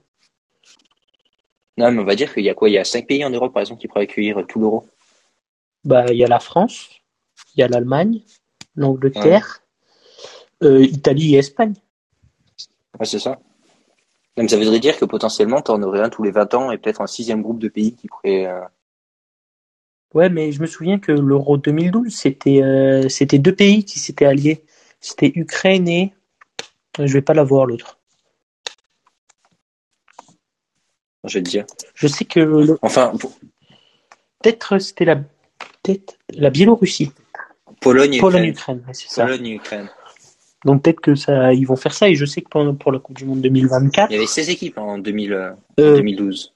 Non, mais on va dire qu'il y a quoi? Il y a cinq pays en Europe, par exemple, qui pourraient accueillir tout l'euro. Bah, il y a la France, il y a l'Allemagne, l'Angleterre, euh, Italie et Espagne. Ouais, c'est ça. Mais ça voudrait dire que potentiellement, tu en aurais un tous les 20 ans et peut-être un sixième groupe de pays qui pourrait. euh, Ouais, mais je me souviens que l'Euro 2012, c'était euh, c'était deux pays qui s'étaient alliés. C'était Ukraine et je vais pas la voir l'autre. Je vais te dire. Je sais que le- Enfin, pour- peut-être c'était la peut-être la Biélorussie, Pologne et Pologne, Ukraine. Pologne Ukraine. Donc peut-être que ça, ils vont faire ça. Et je sais que pour, pour la Coupe du Monde 2024, Il y avait 16 équipes en 2000, euh, euh, 2012.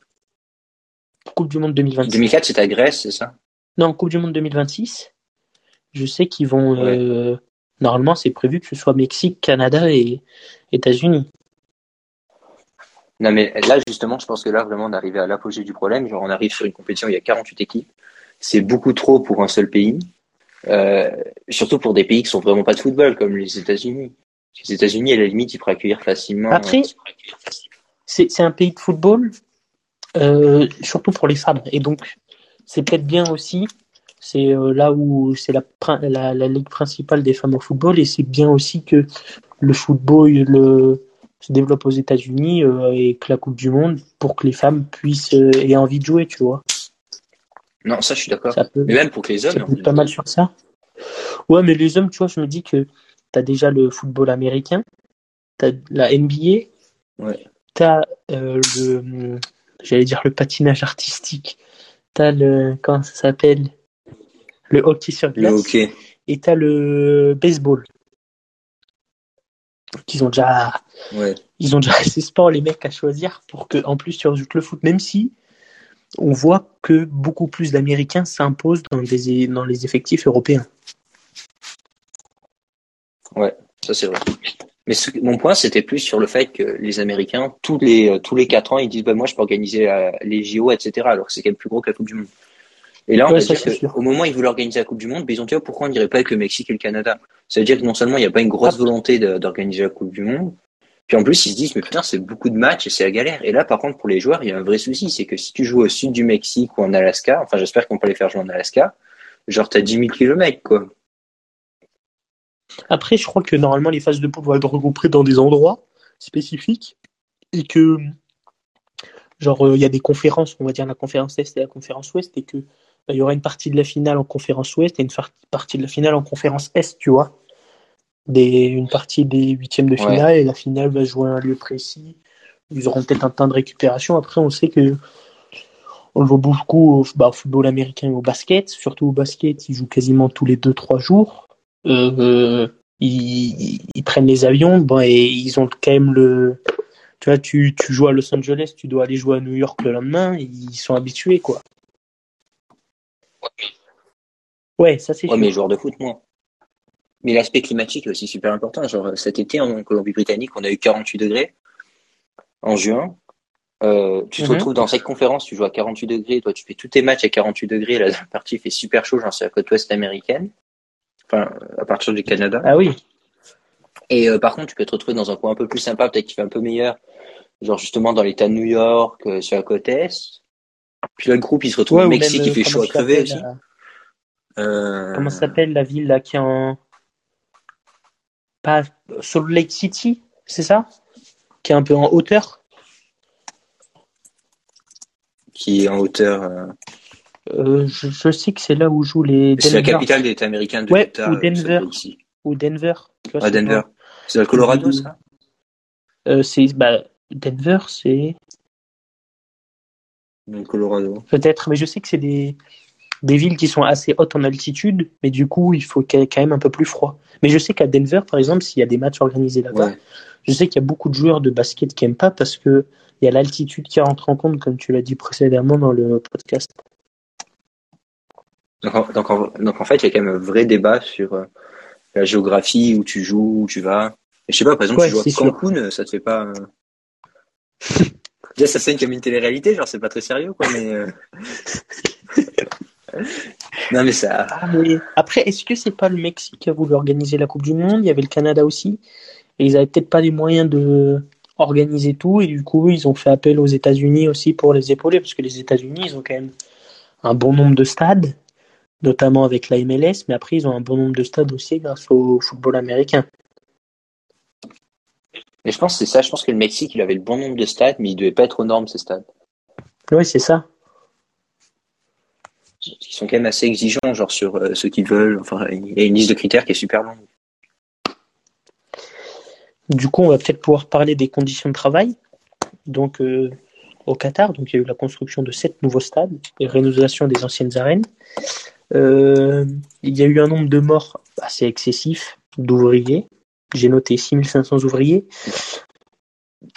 Coupe du Monde 2026. 2004, c'était à Grèce, c'est ça? Non, Coupe du Monde 2026. Je sais qu'ils vont. Ouais. euh, normalement, c'est prévu que ce soit Mexique, Canada et États-Unis. Non, mais là, justement, je pense que là, vraiment, on est arrivé à l'apogée du problème. Genre, on arrive sur une compétition où il y a 48 équipes. C'est beaucoup trop pour un seul pays. Euh, surtout pour des pays qui sont vraiment pas de football, comme les États-Unis. Les États-Unis, à la limite, ils pourraient accueillir facilement. Après, c'est c'est un pays de football, euh, surtout pour les femmes. Et donc, c'est peut-être bien aussi. C'est euh, là où c'est la, la, la ligue principale des femmes au football. Et c'est bien aussi que le football le, se développe aux États-Unis euh, et que la Coupe du Monde pour que les femmes puissent euh, aient envie de jouer, tu vois. Non, ça, je suis d'accord. Ça peut, Mais même pour que les ça hommes. peut être pas mal sur ça. Ouais, mais les hommes, tu vois, je me dis que t'as déjà le football américain, t'as la NBA, Ouais. t'as euh, le, j'allais dire le patinage artistique, t'as le, comment ça s'appelle, le hockey sur Le glace, hockey. et t'as le baseball. Ils ont déjà, Ouais. ils ont déjà assez sport les mecs à choisir pour que, en plus, tu rajoutes le foot, même si on voit que beaucoup plus d'Américains s'imposent dans les, dans les effectifs européens. Ça, c'est vrai. Mais ce- mon point, c'était plus sur le fait que les Américains, tous les, euh, tous les quatre ans, ils disent, bah, moi, je peux organiser euh, les JO, etc., alors que c'est quand même plus gros que la Coupe du Monde. Et là, on Ouais, ça, que, au moment où ils voulaient organiser la Coupe du Monde, bah, ils ont dit, oh, pourquoi on dirait pas avec le Mexique et le Canada? Ça veut dire que non seulement il n'y a pas une grosse volonté de- d'organiser la Coupe du Monde, puis en plus, ils se disent, mais putain, c'est beaucoup de matchs et c'est la galère. Et là, par contre, pour les joueurs, il y a un vrai souci, c'est que si tu joues au sud du Mexique ou en Alaska, enfin, j'espère qu'on peut les faire jouer en Alaska, genre, t'as 10 000 kilomètres, quoi. Après, je crois que normalement, les phases de poule vont être regroupées dans des endroits spécifiques et que, genre, euh, il y a des conférences, on va dire la conférence Est et la conférence Ouest, et que bah, il y aura une partie de la finale en conférence Ouest et une partie de la finale en conférence Est, tu vois. Des, une partie des huitièmes de Ouais. finale et la finale va jouer à un lieu précis. Ils auront peut-être un temps de récupération. Après, on sait que on le voit beaucoup au, bah, au football américain et au basket. Surtout au basket, ils jouent quasiment tous les 2-3 jours. Euh, ils, ils prennent les avions bon, et ils ont quand même le. Tu vois, tu, tu joues à Los Angeles, tu dois aller jouer à New York le lendemain, ils sont habitués, quoi. Ouais, ça c'est Ouais, sûr. mais les joueurs de foot, moins. Mais l'aspect climatique est aussi super important. Genre, cet été, en Colombie-Britannique, on a eu 48 degrés en juin. Euh, tu te Mhm. retrouves dans cette conférence, tu joues à 48 degrés, toi tu fais tous tes matchs à 48 degrés, la partie fait super chaud, genre c'est la côte ouest américaine, enfin à partir du Canada. Ah oui. Et euh, par contre, tu peux te retrouver dans un coin un peu plus sympa, peut-être qui fait un peu meilleur, genre justement dans l'État de New York, euh, sur la côte est. Puis là, le groupe, il se retrouve Ouais, au Mexique, il fait euh, chaud à crever aussi. euh, Euh, Comment ça s'appelle la ville là qui est en. Pas Salt Lake City, c'est ça? Qui est un peu en hauteur? Qui est en hauteur. euh, Euh, je, je sais que c'est là où jouent les C'est la Denver. capitale de l'État américain de Ouais, l'État. ou euh, Denver. Ou Denver. tu vois, Ah, c'est Denver. C'est dans le Colorado, ça? Euh, c'est bah, Denver, c'est Colorado. peut-être, mais je sais que c'est des des villes qui sont assez hautes en altitude, mais du coup il faut quand même un peu plus froid. Mais je sais qu'à Denver, par exemple, s'il y a des matchs organisés là-bas, Ouais. je sais qu'il y a beaucoup de joueurs de basket qui aiment pas parce que il y a l'altitude qui rentre en compte, comme tu l'as dit précédemment dans le podcast. Donc, en- donc, en, donc en fait, il y a quand même un vrai débat sur euh, la géographie, où tu joues, où tu vas. Et je sais pas, par exemple, Ouais, tu joues à c'est sûr. Cancun, euh, ça te fait pas. euh, Déjà, ça sonne comme une télé-réalité, genre c'est pas très sérieux, quoi, mais. euh, non, mais ça. Ah, mais après, est-ce que c'est pas le Mexique qui a voulu organiser la Coupe du Monde? Il y avait le Canada aussi, et ils avaient peut-être pas les moyens de organiser tout, et du coup ils ont fait appel aux États-Unis aussi pour les épauler, parce que les États-Unis ils ont quand même un bon nombre de stades, notamment avec la MLS, mais après ils ont un bon nombre de stades aussi grâce au football américain. Mais je pense que c'est ça, je pense que le Mexique, il avait le bon nombre de stades, mais il devait pas être aux normes, ces stades. Oui, c'est ça. Ils sont quand même assez exigeants, genre sur euh, ceux qui veulent. Enfin, il y a une liste de critères qui est super longue. Du coup, on va peut-être pouvoir parler des conditions de travail. Donc, euh, au Qatar, donc il y a eu la construction de sept nouveaux stades et rénovation des anciennes arènes. Euh, il y a eu un nombre de morts assez excessif d'ouvriers. J'ai noté 6500 ouvriers.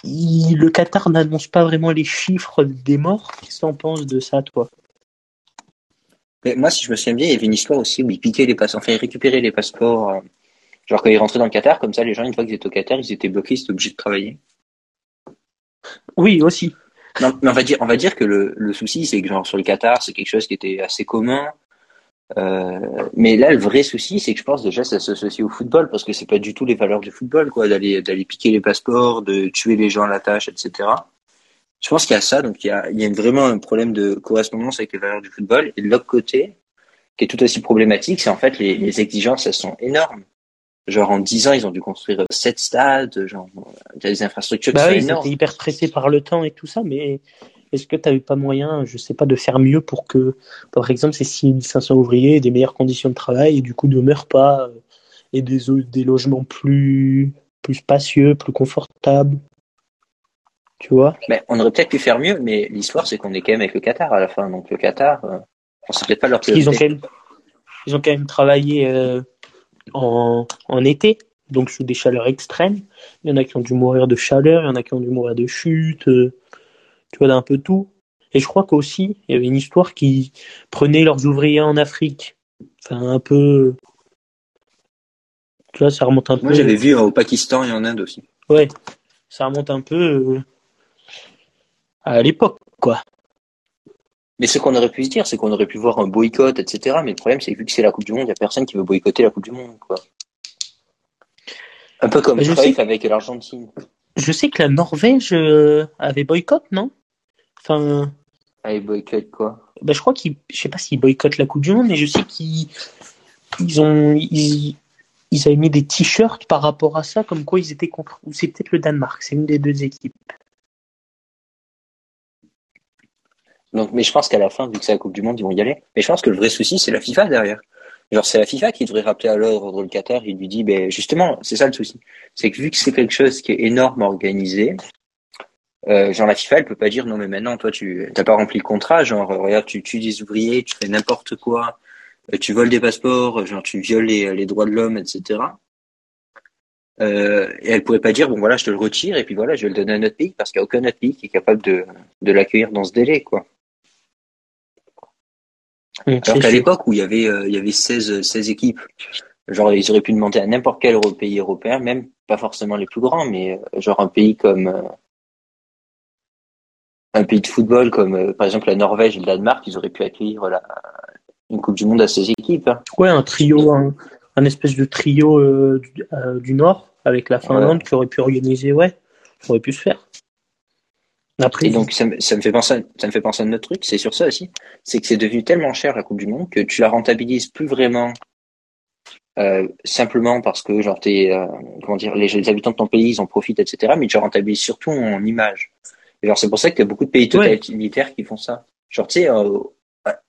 Le Qatar n'annonce pas vraiment les chiffres des morts. Qu'est-ce que penses de ça, toi? Mais moi, si je me souviens bien, il y avait une histoire aussi où ils piquaient les passeports, enfin, ils récupéraient les passeports. euh, genre quand ils rentraient dans le Qatar, comme ça, les gens, une fois qu'ils étaient au Qatar, ils étaient bloqués, ils étaient obligés de travailler. Oui, aussi. Non, mais on va dire, on va dire que le, le souci, c'est que genre sur le Qatar, c'est quelque chose qui était assez commun. Euh, mais là, le vrai souci, c'est que je pense déjà ça s'associe au football parce que c'est pas du tout les valeurs du football, quoi, d'aller d'aller piquer les passeports, de tuer les gens à la tâche, etc. Je pense qu'il y a ça, donc il y a, il y a vraiment un problème de correspondance avec les valeurs du football. Et de l'autre côté, qui est tout aussi problématique, c'est en fait les, les exigences, elles sont énormes. Genre en 10 ans, ils ont dû construire sept stades, genre des infrastructures qui Bah sont oui, ils énormes. hyper pressés par le temps et tout ça, mais est-ce que tu n'avais pas moyen, je sais pas, de faire mieux pour que, par exemple, ces 6500 ouvriers aient des meilleures conditions de travail et du coup ne meurent pas euh, et des, des logements plus, plus spacieux, plus confortables? Tu vois Mais on aurait peut-être pu faire mieux, mais l'histoire, c'est qu'on est quand même avec le Qatar à la fin. Donc le Qatar, euh, c'est peut-être pas leur Parce qu'ils ont priorité. quand même, ils ont quand même travaillé euh, en, en été, donc sous des chaleurs extrêmes. Il y en a qui ont dû mourir de chaleur, il y en a qui ont dû mourir de chute, euh, tu vois, d'un peu tout. Et je crois qu'aussi, il y avait une histoire qui prenait leurs ouvriers en Afrique. Enfin, un peu. Tu vois, ça remonte un peu. Moi, j'avais vu euh, au Pakistan et en Inde aussi. Ouais, ça remonte un peu euh, à l'époque, quoi. Mais ce qu'on aurait pu se dire, c'est qu'on aurait pu voir un boycott, etc. Mais le problème, c'est que vu que c'est la Coupe du Monde, il y a personne qui veut boycotter la Coupe du Monde, quoi. Un peu comme je sais- avec l'Argentine. Je sais que la Norvège euh, avait boycott, non? Enfin. Allez, boycott, quoi? Ben, je crois qu'ils, je sais pas s'ils boycottent la Coupe du Monde, mais je sais qu'ils ils ont, ils, ils avaient mis des t-shirts par rapport à ça, comme quoi ils étaient contre. Ou c'est peut-être le Danemark, c'est une des deux équipes. Donc, mais je pense qu'à la fin, vu que c'est la Coupe du Monde, ils vont y aller. Mais je pense que le vrai souci, c'est la FIFA derrière. Genre, c'est la FIFA qui devrait rappeler à l'ordre le Qatar. Il lui dit, ben, justement, c'est ça le souci. C'est que vu que c'est quelque chose qui est énorme à organiser, euh, genre, la FIFA, elle peut pas dire, non, mais maintenant, toi, tu, t'as pas rempli le contrat. Genre, euh, regarde, tu tues des ouvriers, tu fais n'importe quoi, euh, tu voles des passeports, genre, tu violes les, droits de l'homme, etc. Et elle pourrait pas dire, bon, voilà, je te le retire, et puis voilà, je vais le donner à un autre pays, parce qu'il y a aucun autre pays qui est capable de, de l'accueillir dans ce délai, quoi. Hum, Alors qu'à l'époque où il y avait euh, il y avait 16 16 équipes, genre ils auraient pu demander à n'importe quel pays européen, même pas forcément les plus grands, mais euh, genre un pays comme euh, un pays de football comme euh, par exemple la Norvège et le Danemark, ils auraient pu accueillir la, une Coupe du Monde à ces équipes. Hein. Ouais, un trio, un, un espèce de trio euh, du, du, Nord avec la Finlande qui aurait pu organiser, ouais, ça aurait pu se faire. Après, et donc ça me, ça me fait penser, à, ça me fait penser à un autre truc, c'est sur ça aussi, c'est que c'est devenu tellement cher la Coupe du Monde que tu la rentabilises plus vraiment euh, simplement parce que genre t'es, euh, comment dire, les, les, habitants de ton pays ils en profitent, etc. Mais tu la rentabilises surtout en image. Et genre c'est pour ça qu'il y a beaucoup de pays totalitaires ouais. qui font ça. Genre tu sais, euh, à,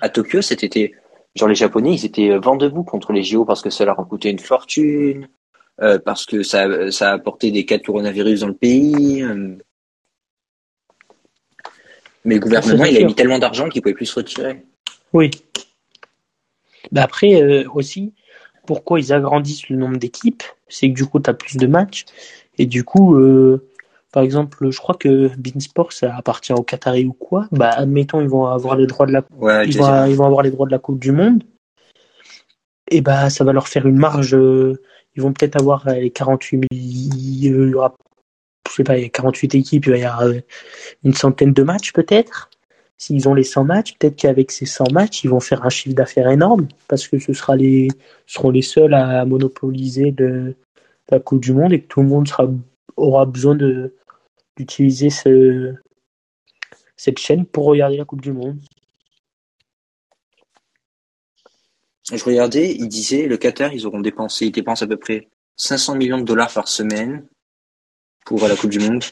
à, Tokyo cet été, genre les Japonais ils étaient vent debout contre les JO parce que ça leur a coûté une fortune, euh, parce que ça, ça a apporté des cas de coronavirus dans le pays. Mais le gouvernement, il a mis tellement d'argent qu'il pouvait plus se retirer. Oui. Bah après euh, aussi, pourquoi ils agrandissent le nombre d'équipes? C'est que du coup, tu as plus de matchs. Et du coup, euh, par exemple, je crois que Beansport, ça appartient au Qatari ou quoi? Bah, admettons, ils vont avoir les droits de la, ouais, ils, vont, ils vont avoir les droits de la Coupe du Monde. Et bah, ça va leur faire une marge. Euh, ils vont peut-être avoir les 48 000. Il y aura, je sais pas, il y a 48 équipes, il va y avoir une centaine de matchs peut-être. S'ils ont les 100 matchs, peut-être qu'avec ces 100 matchs, ils vont faire un chiffre d'affaires énorme parce que ce sera les, seront les seuls à monopoliser la Coupe du Monde et que tout le monde aura besoin d'utiliser ce, cette chaîne pour regarder la Coupe du Monde. Je regardais, ils disaient, le Qatar, ils auront dépensé, ils dépensent à peu près 500 millions de dollars par semaine pour la Coupe du Monde.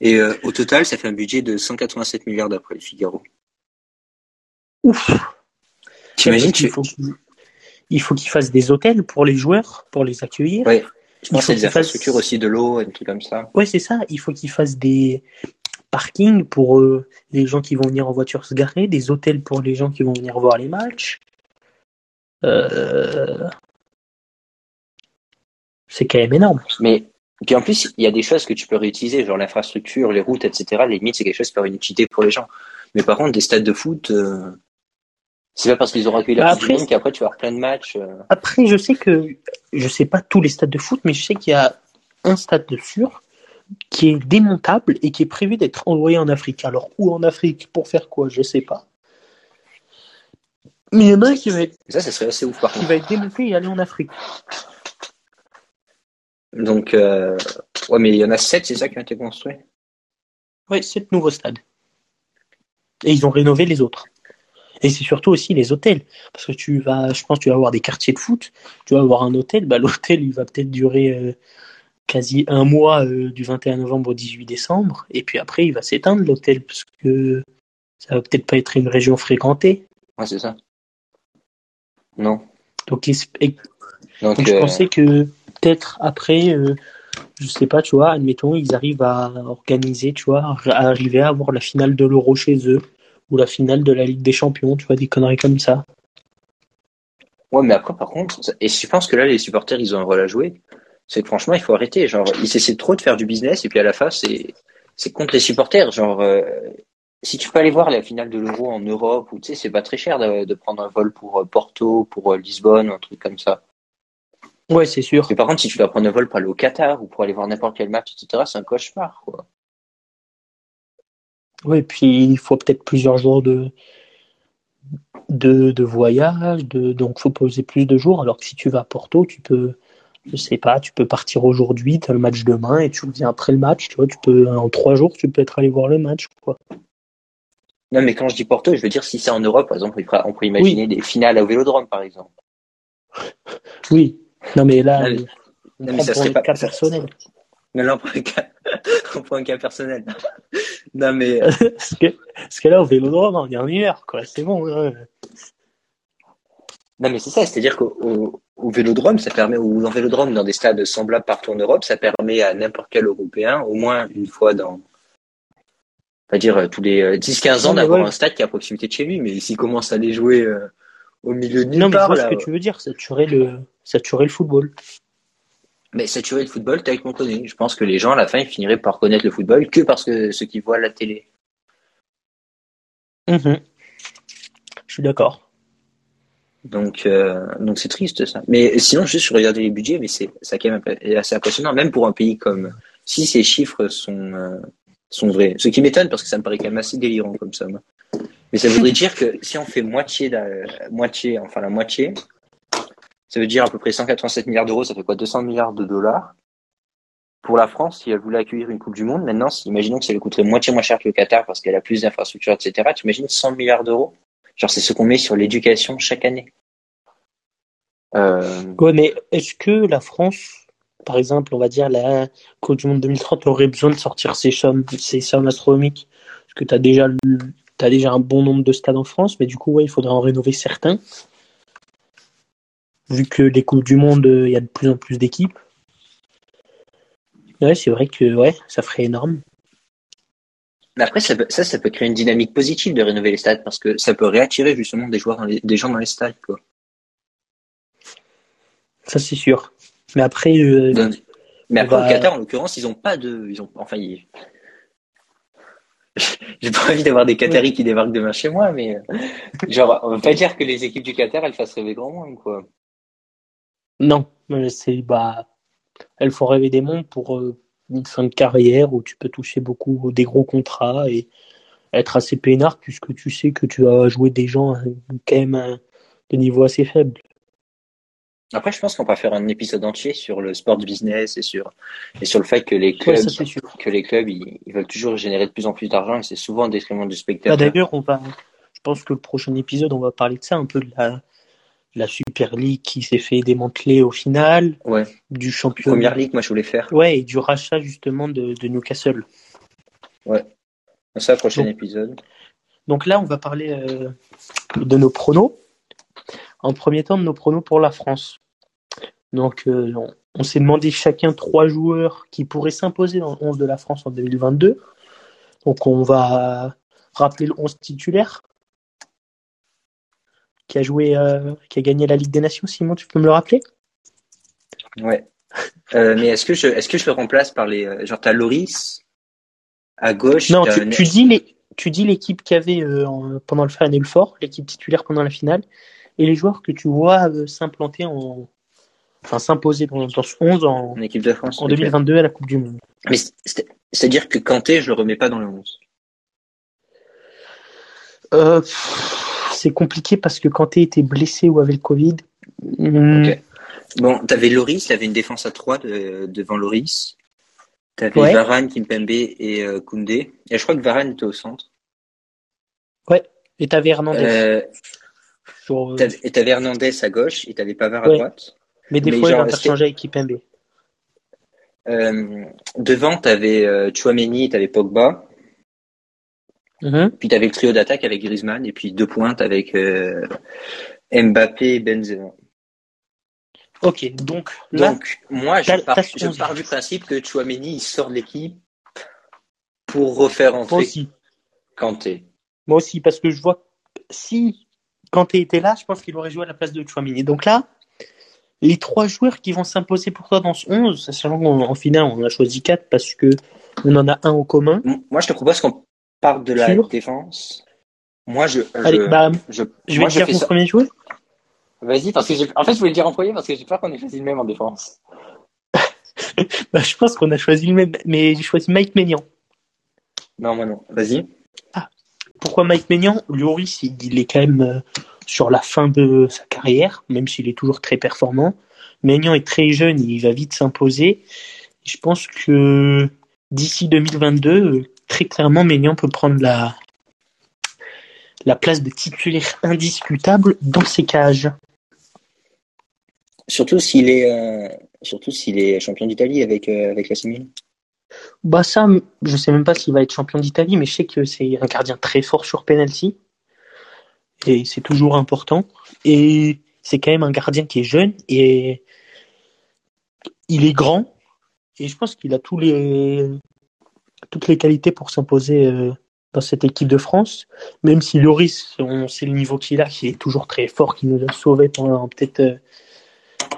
Et euh, au total, ça fait un budget de 187 milliards d'après le Figaro. Ouf. T'imagines il faut qu'il il faut qu'ils fassent des hôtels pour les joueurs, pour les accueillir. Oui. Je pense qu'il des infrastructures fassent... aussi de l'eau et des trucs comme ça. Ouais, c'est ça. Il faut qu'ils fassent des parkings pour euh, les gens qui vont venir en voiture se garer, des hôtels pour les gens qui vont venir voir les matchs. Euh... C'est quand même énorme. Mais puis en plus, il y a des choses que tu peux réutiliser, genre l'infrastructure, les routes, etc. Les limites, c'est quelque chose qui peut avoir une utilité pour les gens. Mais par contre, des stades de foot, euh... c'est pas parce qu'ils auront accueilli la Monde qu'après tu vas avoir plein de matchs. Euh... Après, je sais que, je sais pas tous les stades de foot, mais je sais qu'il y a un stade de sûr qui est démontable et qui est prévu d'être envoyé en Afrique. Alors, où en Afrique Pour faire quoi Je sais pas. Mais il y en a un qui va être. Ça, ça serait assez ouf par Qui va être démonté et aller en Afrique. Donc, euh... ouais, mais il y en a sept, c'est ça qui ont été construits Oui, sept nouveaux stades. Et ils ont rénové les autres. Et c'est surtout aussi les hôtels. Parce que tu vas, je pense, tu vas avoir des quartiers de foot, tu vas avoir un hôtel, bah, l'hôtel, il va peut-être durer euh, quasi un mois euh, du 21 novembre au 18 décembre. Et puis après, il va s'éteindre l'hôtel parce que ça va peut-être pas être une région fréquentée. Ouais, c'est ça. Non. Donc, Donc je euh... pensais que peut-être après, euh, je sais pas, tu vois, admettons, ils arrivent à organiser, tu vois, arriver à avoir la finale de l'Euro chez eux ou la finale de la Ligue des Champions, tu vois, des conneries comme ça. Ouais, mais après, par contre, et je pense que là, les supporters, ils ont un rôle à jouer. C'est que franchement, il faut arrêter. Genre, ils essaient trop de faire du business et puis à la fin, c'est contre les supporters. Genre, euh, si tu peux aller voir la finale de l'Euro en Europe, ou tu sais, c'est pas très cher de, de, prendre un vol pour Porto, pour Lisbonne, un truc comme ça. Ouais, c'est sûr. Mais par contre, si tu dois prendre un vol pour aller au Qatar ou pour aller voir n'importe quel match, etc., c'est un cauchemar, quoi. Oui, puis il faut peut-être plusieurs jours de, de, de voyage, de, donc il faut poser plus de jours. Alors que si tu vas à Porto, tu peux, je sais pas, tu peux partir aujourd'hui, tu as le match demain et tu reviens après le match. Tu vois, tu peux, en trois jours, tu peux être allé voir le match, quoi. Non, mais quand je dis Porto, je veux dire si c'est en Europe, par exemple, on peut imaginer oui. des finales au Vélodrome, par exemple. Oui, non, mais là, non, mais, on mais ça prend serait un pas cas personnel. Mais là, on prend un cas, on prend un cas personnel. non, mais. parce, que, parce que là, au vélodrome, on est en hiver, quoi. C'est bon. Hein. Non, mais c'est ça. C'est-à-dire qu'au au, au vélodrome, ça permet, ou en vélodrome, dans des stades semblables partout en Europe, ça permet à n'importe quel Européen, au moins une fois dans. On va dire tous les 10-15 ans, d'avoir ouais. un stade qui est à proximité de chez lui. Mais s'il commence à les jouer euh, au milieu de nulle Non, mais part, je vois là, ce que tu veux dire. Ça tuerait le, ça tuerait le football. Mais saturer le football tel qu'on connaît. Je pense que les gens, à la fin, ils finiraient par connaître le football que parce que ceux qui voient la télé. Mmh. Je suis d'accord. Donc, euh, donc c'est triste ça. Mais sinon, juste je regardais les budgets, mais c'est ça quand même assez impressionnant, même pour un pays comme. Si ces chiffres sont euh, sont vrais. Ce qui m'étonne parce que ça me paraît quand même assez délirant comme ça. Mais ça voudrait dire que si on fait moitié, moitié, enfin la moitié, ça veut dire à peu près 187 milliards d'euros, ça fait quoi 200 milliards de dollars pour la France, si elle voulait accueillir une Coupe du Monde, maintenant, imaginons que ça lui coûterait moitié moins cher que le Qatar parce qu'elle a plus d'infrastructures, etc. Tu imagines 100 milliards d'euros? Genre, c'est ce qu'on met sur l'éducation chaque année. Euh... Ouais, mais est-ce que la France, par exemple, on va dire la Coupe du Monde 2030 aurait besoin de sortir ces sommes, ces sommes astronomiques? Parce que tu as déjà, as déjà un bon nombre de stades en France, mais du coup, ouais, il faudrait en rénover certains. Vu que les Coupes du Monde, il y a de plus en plus d'équipes. Ouais, c'est vrai que ouais, ça ferait énorme. Mais après, ça, ça, peut créer une dynamique positive de rénover les stades parce que ça peut réattirer justement des joueurs, des gens dans les stades, quoi. Ça, c'est sûr. Mais après, euh, mais après, au Qatar, en l'occurrence, ils ont pas de, ils ont, enfin, j'ai pas envie d'avoir des Qataris qui débarquent demain chez moi, mais euh, genre, on va pas dire que les équipes du Qatar, elles fassent rêver grand monde, quoi. Non, c'est bah elles font rêver des mondes pour euh, une fin de carrière où tu peux toucher beaucoup des gros contrats et être assez peinard puisque tu sais que tu vas jouer des gens euh, quand même de niveau assez faible. Après, je pense qu'on va faire un épisode entier sur le sport business et sur et sur le fait que les clubs, que les clubs, ils, veulent toujours générer de plus en plus d'argent et c'est souvent au détriment du spectateur. Bah, d'ailleurs, on va, je pense que le prochain épisode, on va parler de ça, un peu de la, la Super League qui s'est fait démanteler au final. Ouais. Du championnat. Première Ligue, moi je voulais faire. Ouais, et du rachat justement de, Newcastle. Ouais. Ça, prochain épisode. Donc là, on va parler euh, de nos pronos. En premier temps, de nos pronos pour la France. Donc, euh, on, s'est demandé chacun trois joueurs qui pourraient s'imposer dans le 11 de la France en 2022. Donc, on va rappeler le 11 titulaire qui a joué, euh, qui a gagné la Ligue des Nations. Simon, tu peux me le rappeler? Ouais. Euh, mais est-ce que je, est-ce que je le remplace par les, genre t'as Loris à gauche. Non, tu, dis les, tu dis l'équipe qui avait pendant le Final le Fort, l'équipe titulaire pendant la finale, et les joueurs que tu vois s'implanter en, enfin s'imposer dans, dans ce 11 en, équipe de France en 2022 à la Coupe du Monde. Mais c'est-à-dire que Kanté, je le remets pas dans le 11. Euh, c'est compliqué parce que tu était blessé ou avait le Covid. Hmm. Ok. Bon, t'avais Loris, il avait une défense à 3 devant Loris. T'avais avais Varane, Kimpembe et euh, Koundé. Et je crois que Varane était au centre. Ouais. Et t'avais Hernandez. Euh, euh Et t'avais Hernandez à gauche et t'avais Pavard à droite. Mais des fois, il interchangeait avec Kimpembe. Euh, devant, t'avais euh, Chouameni, t'avais Pogba. Mm-hmm. Puis tu avais le trio d'attaque avec Griezmann et puis deux pointes avec euh, Mbappé et Benzema. Ok, donc donc moi je pars, je pars, du principe que Chouameni il sort de l'équipe pour refaire entrer Moi aussi. Kanté. Moi aussi parce que je vois si Kanté était là, je pense qu'il aurait joué à la place de Chouameni. Donc là, les trois joueurs qui vont s'imposer pour toi dans ce 11, sachant qu'en finale on a choisi quatre parce que on en a un en commun. Moi je te propose qu'on part de la défense. Moi, je. Allez, bah, je, je vais dire mon premier joueur. Vas-y, parce que j'ai. En fait, je voulais le dire en premier parce que j'ai peur qu'on ait choisi le même en défense. bah, je pense qu'on a choisi le même, mais j'ai choisi Mike Maignan. Non, moi non. Vas-y. Ah, pourquoi Mike Maignan Lloris, il est quand même euh, sur la fin de sa carrière, même s'il est toujours très performant. Maignan est très jeune, il va vite s'imposer. Je pense que d'ici 2022, très clairement, Ménian peut prendre la, la place de titulaire indiscutable dans ces cages. Surtout s'il est, euh, est champion d'Italie avec, euh, avec la Milan. Bah ça, je sais même pas s'il va être champion d'Italie, mais je sais que c'est un gardien très fort sur penalty. Et c'est toujours important. Et c'est quand même un gardien qui est jeune et il est grand. Et je pense qu'il a les, toutes les qualités pour s'imposer euh, dans cette équipe de France, même si Loris, on sait le niveau qu'il a, qui est toujours très fort, qui nous a sauvé pendant peut-être euh,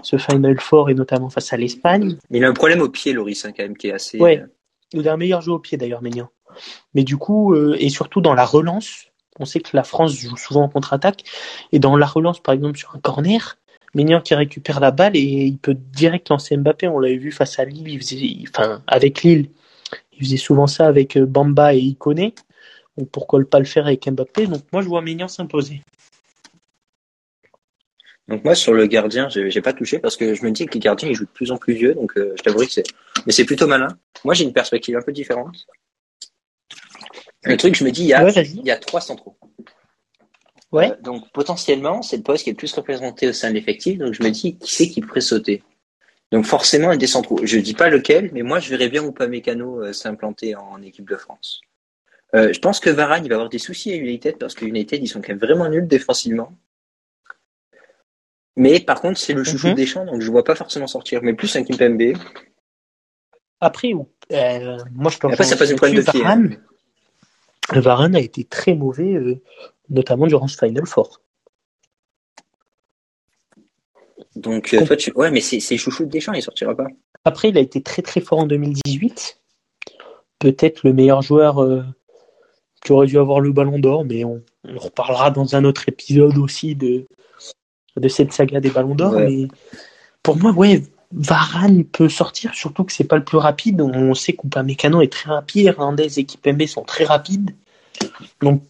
ce Final Four et notamment face à l'Espagne. Il a un problème au pied, Loris, hein, quand même, qui est assez. Ouais, il a un meilleur jeu au pied d'ailleurs, Ménian. Mais du coup, euh, et surtout dans la relance, on sait que la France joue souvent en contre-attaque, et dans la relance, par exemple, sur un corner, Ménian qui récupère la balle et il peut direct lancer Mbappé. On l'avait vu face à Lille, il faisait, enfin, avec Lille, il faisait souvent ça avec euh, Bamba et Ikoné. Donc pourquoi pas le faire avec Mbappé? Donc moi je vois Maignan s'imposer. Donc moi sur le gardien, j'ai pas touché parce que je me dis que les gardiens ils jouent de plus en plus vieux, donc euh, je t'avoue que c'est, mais c'est plutôt malin. Moi j'ai une perspective un peu différente. Le truc, je me dis, il y a, il y a trois centraux. Ouais. Euh, donc potentiellement, c'est le poste qui est le plus représenté au sein de l'effectif. Donc je me dis, qui c'est qui pourrait sauter? Donc forcément, un des centraux. Je dis pas lequel, mais moi je verrais bien Upamecano euh, s'implanter en équipe de France. Euh, je pense que Varane, il va avoir des soucis à United parce que United, ils sont quand même vraiment nuls défensivement. Mais par contre, c'est le chouchou Mhm. des champs, donc je vois pas forcément sortir. Mais plus un Kimpembe. Après, euh, moi je peux Après, ça passe une pointe de pied. Varane, Varane a été très mauvais, euh, notamment durant ce Final Four. Donc euh, toi, tu... ouais, mais c'est chouchou des champs, il sortira pas. Après, il a été très très fort en 2018. Peut-être le meilleur joueur euh, qui aurait dû avoir le ballon d'or, mais on, on reparlera dans un autre épisode aussi de, de cette saga des ballons d'or. Ouais. Mais pour moi, ouais, Varane peut sortir, surtout que c'est pas le plus rapide. On sait qu'Upamecano est très rapide, Hernandez et Kipembe sont très rapides. Donc,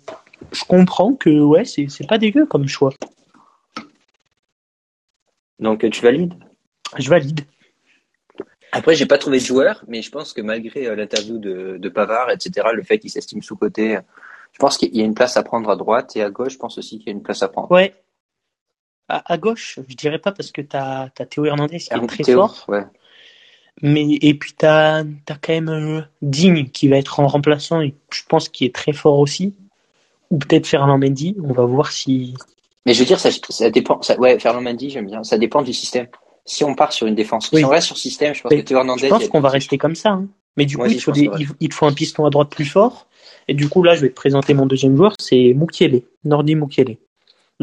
je comprends que ouais, c'est c'est pas dégueu comme choix. Donc tu valides? Je valide. Après, j'ai pas trouvé de joueur, mais je pense que malgré euh, l'interview de, de Pavard, etc., le fait qu'il s'estime sous-côté, je pense qu'il y a une place à prendre à droite et à gauche, je pense aussi qu'il y a une place à prendre. Ouais. À, à gauche, je dirais pas parce que t'as as Théo Hernandez qui est très Théo, fort. ouais. Mais et puis t'as as quand même euh, Digne qui va être en remplaçant et je pense qu'il est très fort aussi. Ou peut-être Fernand Mendy. On va voir si. Mais je veux dire, ça, ça dépend. Ça, ouais, Fernand Mendy, j'aime bien. Ça dépend du système. Si on part sur une défense, Oui. si on reste sur système, je pense Mais que Théo Hernandez. Je il pense y a qu'on va rester comme ça. hein. Mais du Moi coup, il, faut des- il, il te faut un piston à droite plus fort. Et du coup, là, je vais te présenter mon deuxième joueur, c'est Mukiele, Nordi Mukiele.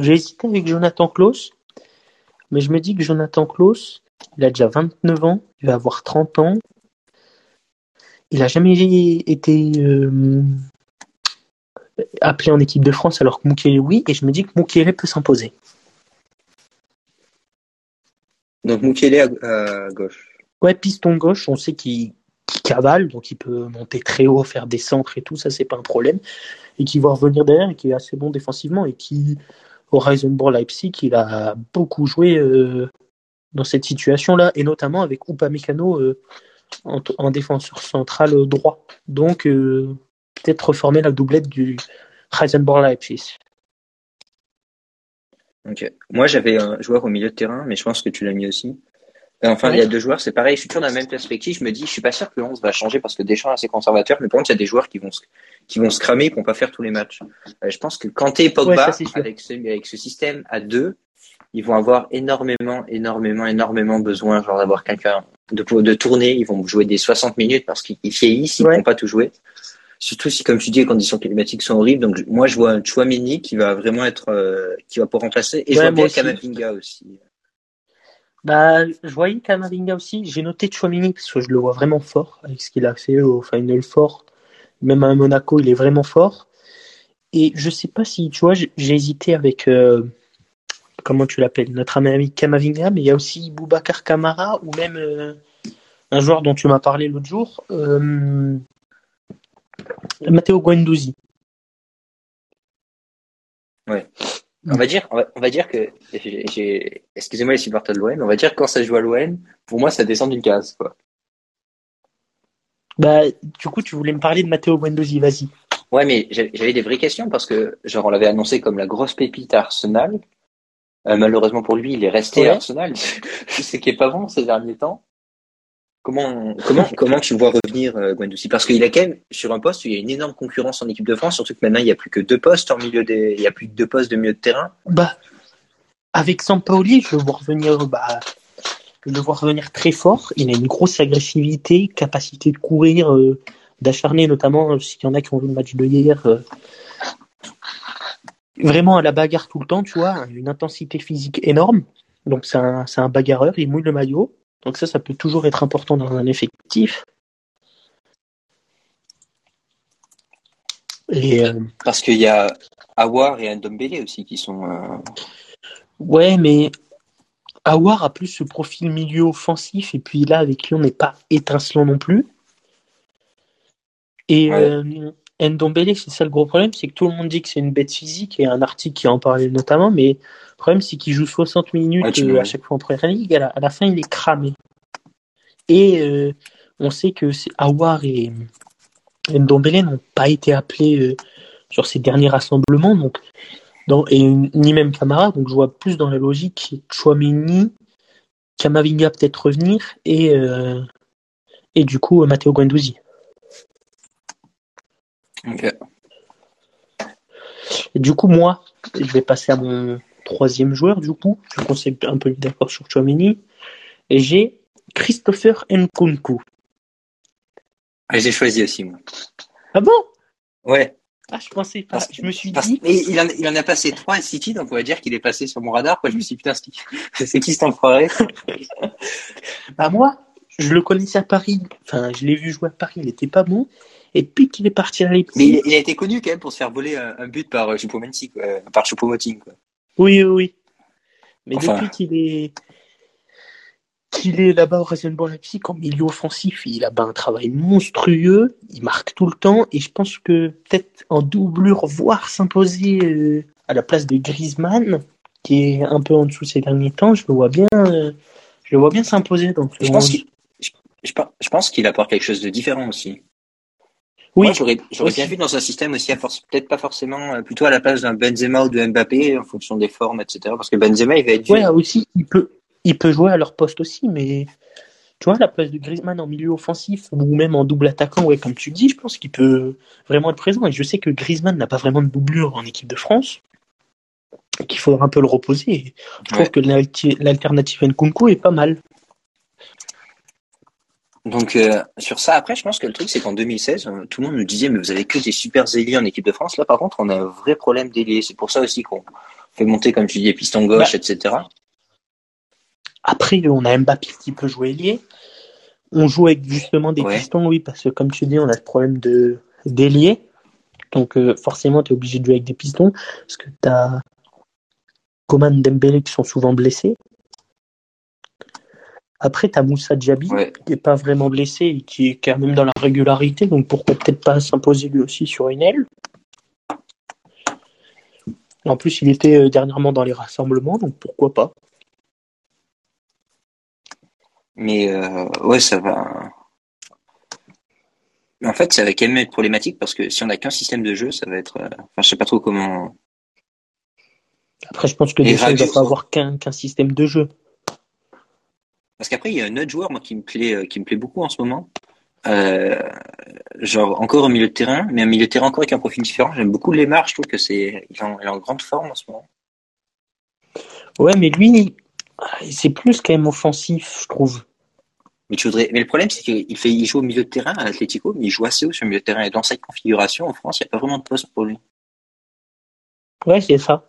J'ai hésité avec Jonathan Klaus, mais je me dis que Jonathan Klaus, il a déjà 29 ans, il va avoir 30 ans. Il a jamais été euh, appelé en équipe de France alors que Mukiele oui, et je me dis que Mukiele peut s'imposer. Donc Mukele à, à gauche. Ouais, piston gauche, on sait qu'il qu'il cavale, donc il peut monter très haut, faire des centres et tout, ça c'est pas un problème. Et qui va revenir derrière et qui est assez bon défensivement et qui, au Heisenberg Leipzig, il a beaucoup joué euh, dans cette situation-là, et notamment avec Upamecano euh, en, en défenseur central droit. Donc euh, peut-être reformer la doublette du Heisenberg Leipzig. Moi, j'avais un joueur au milieu de terrain, mais je pense que tu l'as mis aussi. Et Enfin, Ouais. il y a deux joueurs, c'est pareil. Je suis toujours dans la même perspective. Je me dis, je suis pas sûr que le 11 va changer parce que Deschamps est assez conservateur. Mais par contre, il y a des joueurs qui vont se, qui vont se cramer, qui vont pas faire tous les matchs. Euh, je pense que Kanté et Pogba, Ouais, ça, avec ce, avec ce système à deux, ils vont avoir énormément, énormément, énormément besoin, genre d'avoir quelqu'un de, de tourner. Ils vont jouer des 60 minutes parce qu'ils ils vieillissent, ils Ouais. vont pas tout jouer. Surtout si, comme tu dis, les conditions climatiques sont horribles. Donc, moi, je vois un Chouameni qui va vraiment être, euh, qui va pour remplacer. Et je vois bien. Kamavinga aussi. Bah, je voyais Kamavinga aussi. J'ai noté Chouamini parce que je le vois vraiment fort avec ce qu'il a fait au Final Four. Même à Monaco, il est vraiment fort. Et je sais pas si, tu vois, j'ai hésité avec, euh, comment tu l'appelles, notre ami Kamavinga, mais il y a aussi Boubacar Kamara ou même euh, un joueur dont tu m'as parlé l'autre jour, euh, Matteo Guendouzi. On va dire, on va, on va dire que, excusez-moi les supporters de l'OM, on va dire que quand ça joue à l'OM, pour moi, ça descend d'une case, quoi. Bah, du coup, tu voulais me parler de Matteo Guendouzi, vas-y. Ouais, mais j'avais des vraies questions parce que, genre, on l'avait annoncé comme la grosse pépite à Arsenal. Euh, malheureusement pour lui, il est resté Ouais. à Arsenal. Je sais qu'il est pas bon ces derniers temps. Comment, comment, comment tu vois revenir, euh, Guendouzi? Parce qu'il est quand même sur un poste il y a une énorme concurrence en équipe de France, surtout que maintenant il y a plus que deux postes milieu des, il y a plus que deux postes de milieu de terrain. Bah, avec Sampaoli, je le revenir, bah, je le vois revenir très fort. Il a une grosse agressivité, capacité de courir, euh, d'acharner, notamment euh, s'il y en a qui ont vu le match de hier. vraiment à la bagarre tout le temps, tu vois, une intensité physique énorme. Donc c'est un, un bagarreur, il mouille le maillot. Donc ça, ça peut toujours être important dans un effectif. Et euh, Parce qu'il y a Awar et Ndombele aussi qui sont, euh, Ouais, mais Awar a plus ce profil milieu offensif, et puis là, avec lui, on n'est pas étincelant non plus. Et euh, Ndombele, c'est ça le gros problème, c'est que tout le monde dit que c'est une bête physique, et un article qui en parlait notamment, mais le problème c'est qu'il joue 60 minutes euh, à chaque fois en première ligue, à la, fin il est cramé. Et euh, on sait que Awar et Ndombele n'ont pas été appelés sur ces derniers rassemblements, donc dans, et ni même Camara, donc je vois plus dans la logique Chouameni, Kamavinga peut-être revenir, et, et du coup Matteo Guendouzi. Du coup, moi, je vais passer à mon troisième joueur, du coup. Je qu'on s'est un peu mis d'accord sur Chouameni. Et j'ai Christopher Nkunku. Ah, j'ai choisi aussi, moi. Ah bon? Ouais. Ah, je pensais pas. je me suis dit. Mais il en, il en a passé trois à City, donc on va dire qu'il est passé sur mon radar. Quoi. Je me suis dit, putain, c'est qui cet enfoiré? Bah, moi, je le connaissais à Paris. Enfin, je l'ai vu jouer à Paris. Il était pas bon. Et puis qu'il est parti à Leipzig. Mais il, a été connu quand même pour se faire voler un, but par euh, Choupo-Moting, par Choupo-Moting. Oui, oui, oui. Mais depuis qu'il est qu'il est là-bas au Rosenborg Leipzig en milieu offensif, il a un travail monstrueux, il marque tout le temps et je pense que peut-être en doublure voire s'imposer euh, à la place de Griezmann qui est un peu en dessous ces derniers temps, je le vois bien euh, je le vois bien s'imposer donc je pense qu'il apporte quelque chose de différent aussi. Oui, Moi, j'aurais, j'aurais bien vu dans un système aussi, peut-être pas forcément, euh, plutôt à la place d'un Benzema ou de Mbappé, en fonction des formes, etc. Parce que Benzema, il va être. Ouais, aussi, il peut, il peut jouer à leur poste aussi, mais tu vois, à la place de Griezmann en milieu offensif ou même en double attaquant, ouais, comme tu dis, je pense qu'il peut vraiment être présent. Et je sais que Griezmann n'a pas vraiment de doublure en équipe de France, qu'il faudra un peu le reposer. je trouve que l'alternative Nkunku est pas mal. Donc euh, sur ça, après, je pense que le truc, c'est qu'en 2016, euh, tout le monde nous disait, mais vous avez que des super ailiers en équipe de France. Là, par contre, on a un vrai problème d'ailier. C'est pour ça aussi qu'on fait monter, comme tu dis, les pistons gauche, bah, etc. Après, on a Mbappé qui peut jouer ailier. On joue avec justement des pistons, oui, parce que comme tu dis, on a le problème de d'ailier. Donc euh, forcément, tu es obligé de jouer avec des pistons, parce que tu as Coman Dembélé qui sont souvent blessés. Après, tu as Moussa Djabi, qui n'est pas vraiment blessé et qui est quand même dans la régularité, donc pourquoi peut-être pas s'imposer lui aussi sur une aile. En plus, il était euh, dernièrement dans les rassemblements, donc pourquoi pas. Mais euh, ouais, ça va. En fait, ça va quand même être problématique parce que si on n'a qu'un système de jeu, ça va être. Euh, enfin, je sais pas trop comment. Après, je pense que déjà, il ne va pas avoir qu'un système de jeu. Parce qu'après, il y a un autre joueur moi, qui me plaît, euh, qui me plaît beaucoup en ce moment. Euh, genre encore au milieu de terrain, mais un milieu de terrain encore avec un profil différent. J'aime beaucoup Lemar, je trouve que c'est il, est en grande forme en ce moment. Ouais, mais lui, c'est plus quand même offensif, je trouve. Mais tu voudrais, mais le problème c'est qu'il fait, il joue au milieu de terrain à l'Atlético, mais il joue assez haut sur le milieu de terrain. Et dans cette configuration, en France, il n'y a pas vraiment de poste pour lui. Ouais, c'est ça.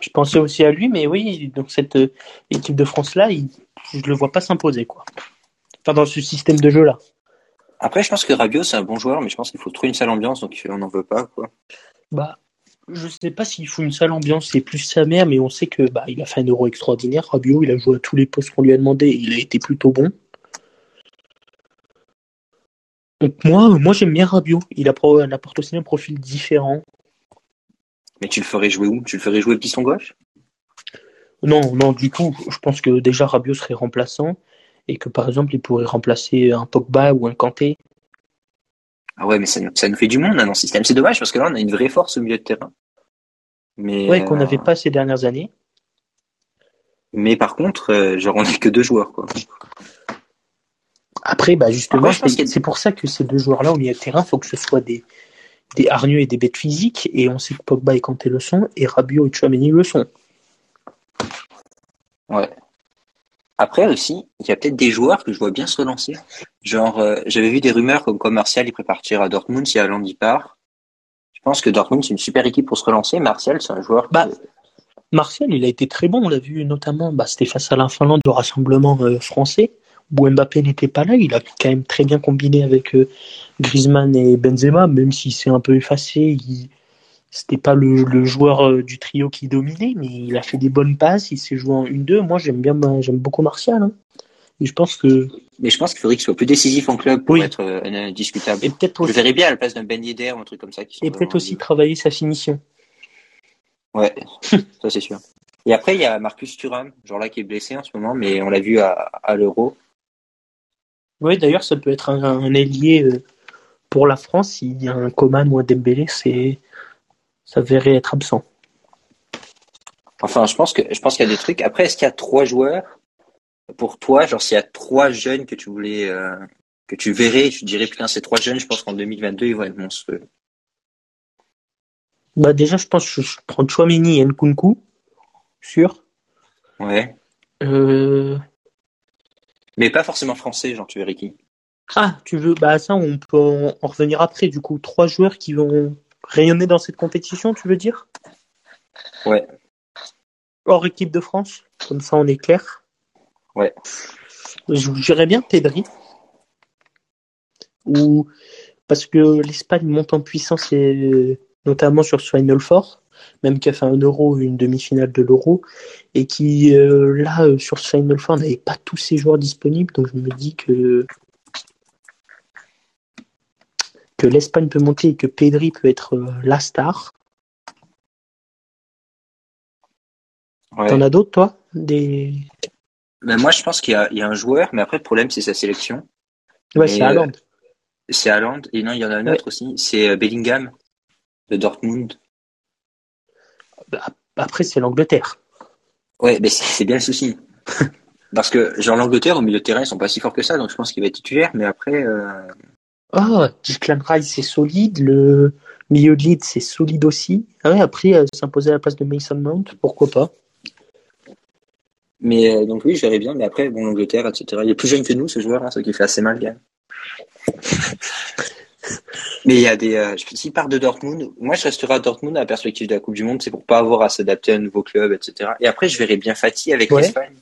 Je pensais aussi à lui, mais oui, donc cette euh, équipe de France là, il, je le vois pas s'imposer, quoi. Enfin, dans ce système de jeu-là. Après, je pense que Rabiot, c'est un bon joueur, mais je pense qu'il faut trouver une sale ambiance, donc on n'en veut pas, quoi. Bah, je sais pas s'il faut une sale ambiance, c'est plus sa mère, mais on sait que bah, il a fait un euro extraordinaire. Rabiot, il a joué à tous les postes qu'on lui a demandé, il a été plutôt bon. Donc moi, moi j'aime bien Rabiot. Il apporte aussi un profil différent. Mais tu le ferais jouer où? Tu le ferais jouer piston gauche? Non, non, du tout. Je pense que déjà Rabiot serait remplaçant et que par exemple il pourrait remplacer un Pogba ou un Kanté. Ah ouais, mais ça, nous fait du monde dans le système. C'est dommage parce que là on a une vraie force au milieu de terrain. Mais ouais, qu'on n'avait euh, pas ces dernières années. Mais par contre, euh, genre on n'a que deux joueurs quoi. Après, bah justement, c'est pour ça que ces deux joueurs-là au milieu de terrain, faut que ce soit des des hargneux et des bêtes physiques, et on sait que Pogba et Kanté le sont, et Rabiot et Chouameni le sont. Ouais. Après aussi, il y a peut-être des joueurs que je vois bien se relancer. Genre, euh, j'avais vu des rumeurs comme quoi Martial il prépare partir à Dortmund si Haaland y part. Je pense que Dortmund c'est une super équipe pour se relancer. Martial c'est un joueur. Bah, Martial il a été très bon. On l'a vu notamment. Bah, c'était face à la Finlande au rassemblement euh, français où Mbappé n'était pas là. Il a quand même très bien combiné avec euh, Griezmann et Benzema, même s'il s'est un peu effacé. Il, c'était pas le, joueur euh, du trio qui dominait, mais il a fait des bonnes passes, il s'est joué en 1-2. Moi, j'aime bien, j'aime beaucoup Martial. Hein. Je pense que. Mais je pense qu'il faudrait qu'il soit plus décisif en club pour Oui. être euh, indiscutable. Et peut-être Je verrais bien à la place d'un Ben Yedder ou un truc comme ça. Qui et peut-être aussi travailler sa finition. Ouais, ça c'est sûr. Et après, il y a Marcus Thuram, genre là qui est blessé en ce moment, mais on l'a vu à, à l'Euro. Oui, d'ailleurs, ça peut être un, un ailier euh, pour la France. S'il y a un Coman ou un Dembélé, c'est, ça verrait être absent. Enfin, je pense que je pense qu'il y a des trucs. Après, est-ce qu'il y a trois joueurs pour toi, genre s'il y a trois jeunes que tu voulais euh, que tu verrais, tu dirais putain ces trois jeunes, je pense qu'en 2022 ils vont être monstrueux. Bah, déjà, je pense que je prends Chouameni et Nkunku. Sûr. Ouais. Euh, Mais pas forcément français, genre tu verrais qui. Ah, tu veux, bah, ça, on peut en, en revenir après. Du coup, trois joueurs qui vont rayonner dans cette compétition, tu veux dire? Ouais. Hors équipe de France. Comme ça, on est clair. Ouais. Je dirais bien Pedri. Ou, parce que l'Espagne monte en puissance et, notamment sur ce Final Four, même qui a fait un euro, une demi-finale de l'euro, et qui, euh, là, euh, sur ce Final Four, n'avait pas tous ses joueurs disponibles, donc je me dis que, que l'Espagne peut monter et que Pedri peut être euh, la star. Ouais. T'en as d'autres, toi? Des... Ben, moi je pense qu'il y a, il y a un joueur, mais après le problème c'est sa sélection. Ouais, c'est Haaland. C'est Haaland. Et non, il y en a un Ouais. autre aussi. C'est Bellingham de Dortmund. Après, c'est l'Angleterre. Ouais, mais c'est bien le souci. Parce que genre l'Angleterre au milieu de terrain ils sont pas si forts que ça, donc je pense qu'il va être titulaire. Mais après, euh, Ah, Declan Rice, c'est solide. Le milieu de lead, c'est solide aussi. Ah ouais, après, euh, s'imposer à la place de Mason Mount, pourquoi pas. mais euh, donc oui, je verrais bien. Mais après, bon l'Angleterre, etc. Il est plus jeune que nous ce joueur, hein, ce qui fait assez mal, gars. Mais il y a des. Euh, S'il part de Dortmund, moi je resterai à Dortmund à la perspective de la Coupe du Monde, c'est pour pas avoir à s'adapter à un nouveau club, etc. Et après, je verrais bien Fatih avec Ouais. l'Espagne.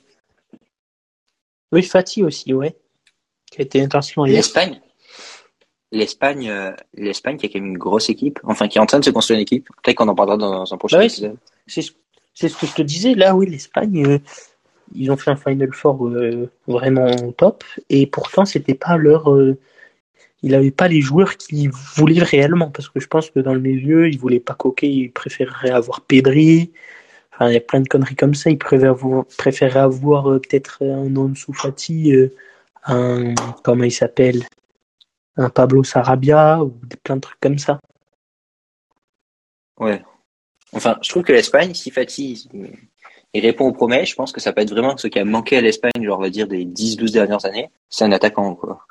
Oui, Fatih aussi, ouais. Qui a été international hier. L'Espagne, l'Espagne, euh, l'Espagne qui a quand même une grosse équipe, enfin qui est en train de se construire une équipe. Peut-être qu'on en parlera dans un prochain Bah épisode. C'est ce, c'est ce que je te disais. Là, oui, l'Espagne, euh, ils ont fait un Final Four euh, vraiment top. Et pourtant, c'était pas leur. Euh, il n'avait pas les joueurs qu'ils voulaient réellement. Parce que je pense que dans le milieu, ils voulaient pas coquer. Ils préféreraient avoir Pedri. Enfin, il y a plein de conneries comme ça. Ils préféraient avoir, avoir euh, peut-être un Ansu Fati, euh, un. Comment il s'appelle? Un Pablo Sarabia, ou plein de trucs comme ça. Ouais. Enfin, je trouve que l'Espagne, si Fatih il, il répond aux promesses, je pense que ça peut être vraiment ce qui a manqué à l'Espagne, genre on va dire des 10-12 dernières années, c'est un attaquant quoi.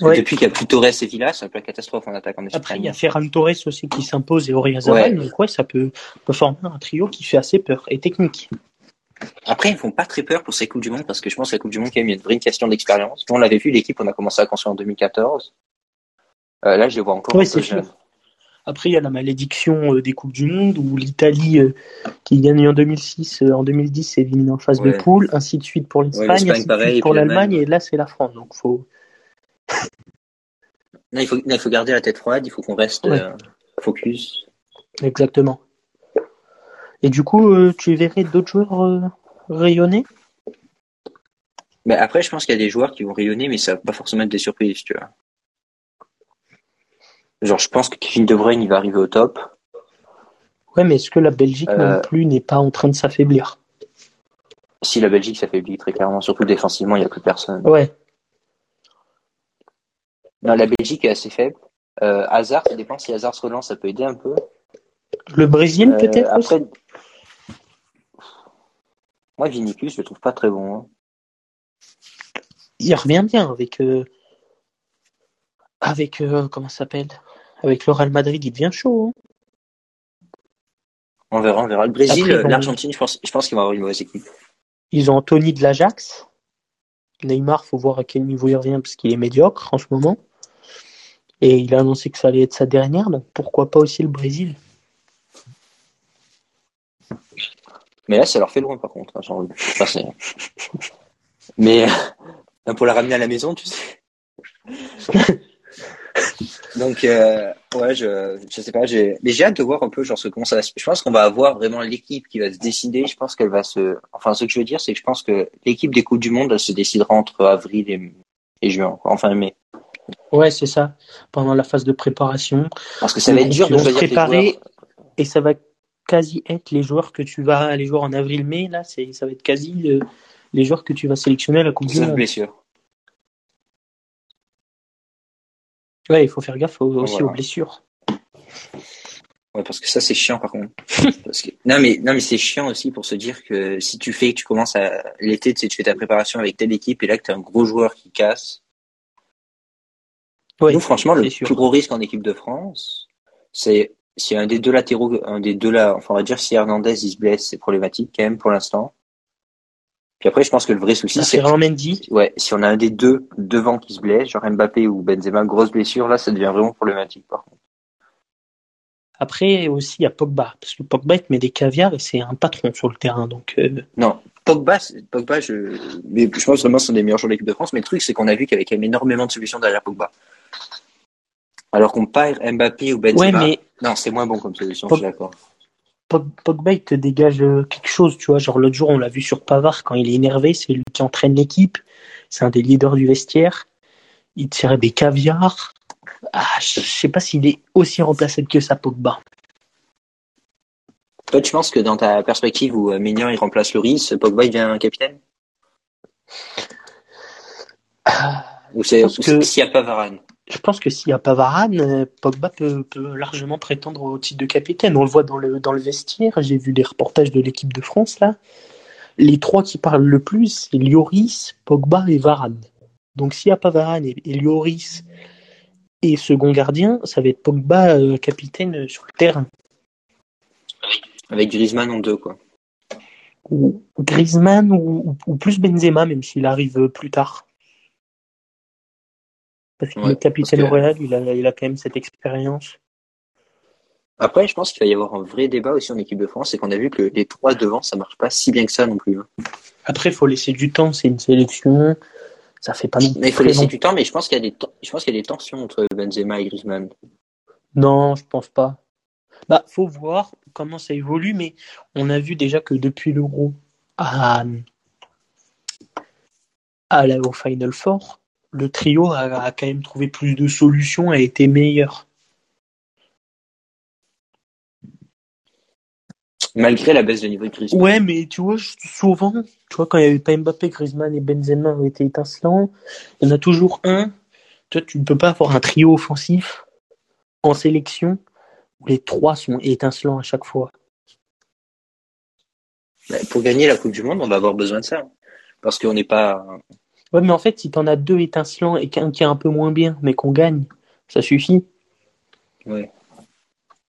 Depuis qu'il y a plus Torres et Villas, c'est un peu la catastrophe en attaque en Espagne. Après, il y a Ferran Torres aussi qui s'impose et Oriazabal. Ouais. Donc, ouais, ça peut, peut former un trio qui fait assez peur et technique. Après, ils me font pas très peur pour ces Coupes du Monde parce que je pense que la Coupe du Monde, quand même, il y a une vraie question d'expérience. On l'avait vu, l'équipe, on a commencé à construire en 2014. Euh, là, je les vois encore peu c'est sûr. Après, il y a la malédiction euh, des Coupes du Monde où l'Italie, euh, qui gagne en 2006, euh, en 2010, s'est éliminée en phase de poule, ainsi de suite pour l'Espagne, ainsi de suite pour l'Allemagne. et là, c'est la France. Donc, faut. Il faut, là, il faut garder la tête froide, il faut qu'on reste Ouais. euh, focus. Exactement. Et du coup, euh, tu verrais d'autres joueurs euh, rayonner? Mais après, je pense qu'il y a des joueurs qui vont rayonner, mais ça va pas forcément être des surprises, tu vois. Genre, je pense que Kevin De Bruyne, il va arriver au top. Ouais, mais est-ce que la Belgique non plus n'est pas en train de s'affaiblir? Si la Belgique s'affaiblit très clairement, surtout défensivement, il n'y a plus personne. Ouais. Non, la Belgique est assez faible. Euh, Hazard, ça dépend si Hazard se relance, ça peut aider un peu. Le Brésil, Euh, peut-être après, moi, Vinicius, je le trouve pas très bon. hein. il revient bien avec euh, avec comment ça s'appelle? Avec le Real Madrid il devient chaud hein. On verra, on verra. Le Brésil, l'Argentine, je pense, je pense qu'ils vont avoir une mauvaise équipe. ils ont Anthony de l'Ajax Neymar faut voir à quel niveau il revient parce qu'il est médiocre en ce moment et il a annoncé que ça allait être sa dernière donc pourquoi pas aussi le Brésil Mais là, ça leur fait loin, par contre. hein, genre, Mais euh, pour la ramener à la maison, tu sais. Donc, euh, ouais, je, je sais pas, mais j'ai hâte de voir un peu, genre, ce, comment ça va se, je pense qu'on va avoir vraiment l'équipe qui va se décider. Je pense qu'elle va se, enfin, ce que je veux dire, c'est que je pense que l'équipe des Coupes du Monde, elle se décidera entre avril et, juin, enfin, mai. Ouais, c'est ça. Pendant la phase de préparation. Parce que ça va être dur de choisir les préparer joueurs. et ça va quasi être les joueurs que tu vas, les joueurs en avril-mai, là, c'est, ça va être quasi les joueurs que tu vas sélectionner à la Coupe du Monde. blessure. Ouais, il faut faire gaffe au- aussi Voilà. aux blessures. Ouais, parce que ça, c'est chiant, par contre. parce que, non, mais, non, mais c'est chiant aussi pour se dire que si tu fais, tu commences à, l'été, tu sais, tu fais ta préparation avec telle équipe et là que tu as un gros joueur qui casse. Nous, franchement, le sûr. plus gros risque en équipe de France, c'est si un des deux latéraux, un des deux là, enfin, on va dire si Hernandez il se blesse, c'est problématique quand même pour l'instant. Puis après, je pense que le vrai souci, c'est Mendy, ouais, si on a un des deux devant qui se blesse, genre Mbappé ou Benzema, grosse blessure, là, ça devient vraiment problématique, par contre. Après aussi, il y a Pogba. Parce que Pogba, il te met des caviars et c'est un patron sur le terrain. Donc, euh, Non, Pogba, Pogba, je, mais je pense vraiment que c'est un des meilleurs joueurs de l'équipe de France, mais le truc, c'est qu'on a vu qu'il y avait quand même énormément de solutions derrière Pogba. Alors qu'on perd Mbappé ou Benzema. ouais, mais Non, c'est moins bon comme solution, je suis d'accord. Pog- Pogba, il te dégage euh, quelque chose, tu vois. Genre, l'autre jour, on l'a vu sur Pavard, quand il est énervé, c'est lui qui entraîne l'équipe. C'est un des leaders du vestiaire. Il tire des caviars. Ah, je sais pas s'il est aussi remplaçable que ça, Pogba. Toi, tu penses que dans ta perspective où euh, Mignon il remplace Loris, Pogba il devient un capitaine Ou c'est pense ou que- s'il n'y a pas Varane Je pense que s'il n'y a pas Varane, euh, Pogba peut, peut largement prétendre au titre de capitaine. On le voit dans le, dans le vestiaire. J'ai vu des reportages de l'équipe de France, là. Les trois qui parlent le plus, c'est Lloris, Pogba et Varane. Donc s'il n'y a pas Varane et, et Lloris et second gardien, ça va être Pogba euh, capitaine euh, sur le terrain. Avec Griezmann en deux, quoi. Ou Griezmann ou, ou- ou plus Benzema, même s'il arrive plus tard. Parce que Ouais, le capitaine que- il a, il a quand même cette expérience. Après, je pense qu'il va y avoir un vrai débat aussi en équipe de France, c'est qu'on a vu que les trois devant, ça marche pas si bien que ça non plus. hein. Après, il faut laisser du temps, c'est une sélection. Ça fait pas Mais il faut laisser long. du temps, mais je pense qu'il y a des, ten- je pense qu'il y a des tensions entre Benzema et Griezmann. Non, je pense pas. Bah, faut voir comment ça évolue, mais on a vu déjà que depuis l'Euro à, à la, au Final Four, le trio a, a quand même trouvé plus de solutions, a été meilleur. Malgré la baisse de niveau de Griezmann. Ouais, mais tu vois, souvent, tu vois, quand il y avait pas Mbappé, Griezmann et Benzema ont été étincelants, il y en a toujours un. Toi, tu ne peux pas avoir un trio offensif en sélection où les trois sont étincelants à chaque fois. Bah, Pour gagner la Coupe du Monde, on va avoir besoin de ça. Parce qu'on n'est pas, Ouais, mais en fait, si t'en as deux étincelants et qu'un qui est un peu moins bien, mais qu'on gagne, ça suffit. Ouais.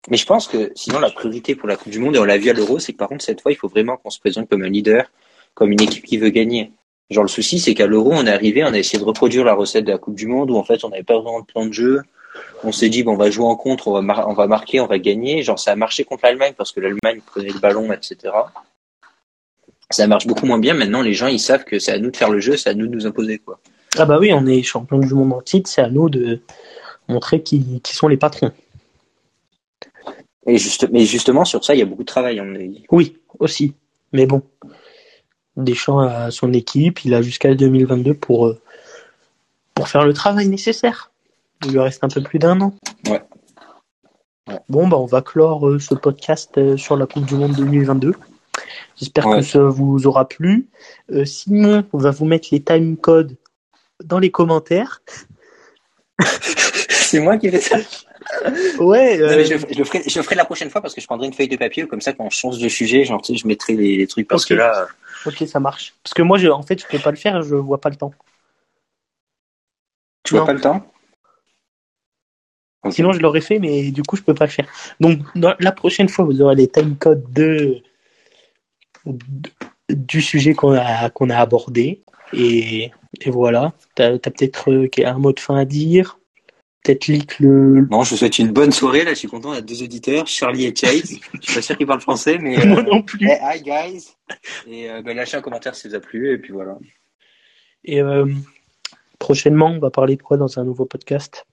Mais je pense que sinon la priorité pour la Coupe du Monde, et on l'a vu à l'Euro, c'est que par contre cette fois, il faut vraiment qu'on se présente comme un leader, comme une équipe qui veut gagner. Genre le souci, c'est qu'à l'Euro, on est arrivé, on a essayé de reproduire la recette de la Coupe du Monde où en fait on n'avait pas vraiment de plan de jeu. On s'est dit bon, on va jouer en contre, on va, on va marquer, on va gagner. Genre ça a marché contre l'Allemagne parce que l'Allemagne prenait le ballon, etc. Ça marche beaucoup moins bien. Maintenant, les gens ils savent que c'est à nous de faire le jeu, c'est à nous de nous imposer quoi. Ah bah oui, on est champion du monde en titre, c'est à nous de montrer qui, qui sont les patrons. Et juste, mais justement sur ça, il y a beaucoup de travail. On est... Oui, aussi. Mais bon, Deschamps a son équipe, il a jusqu'à 2022 pour, euh, pour faire le travail nécessaire. Il lui reste un peu plus d'un an. Ouais. Ouais. Bon, bah on va clore euh, ce podcast euh, sur la Coupe du Monde 2022. J'espère Ouais. que ça vous aura plu. Euh, Simon va vous mettre les time codes dans les commentaires. c'est moi qui fais ça. Ouais, Non, euh, mais je, le ferai- je le ferai, je le ferai la prochaine fois parce que je prendrai une feuille de papier comme ça quand on change de sujet, genre tu sais, je mettrai les, les trucs parce que là, ok, ça marche. Parce que moi, je, en fait, je peux pas le faire, je vois pas le temps. tu vois pas le temps? Sinon, je l'aurais fait, mais du coup, je peux pas le faire. Donc, dans- la prochaine fois, vous aurez les time codes de, de- du sujet qu'on a, qu'on a abordé. Et, et voilà. T'as as, peut-être euh, un mot de fin à dire? Peut-être Lick le. Bon, je vous souhaite une bonne soirée. Là, je suis content. Il y a deux auditeurs, Charlie et Chase. je suis pas sûr qu'ils parlent français, mais. Moi Euh... non plus. hey, hi guys. Et euh, ben, lâchez un commentaire si ça vous a plu et puis voilà. Et euh, prochainement, on va parler de quoi dans un nouveau podcast?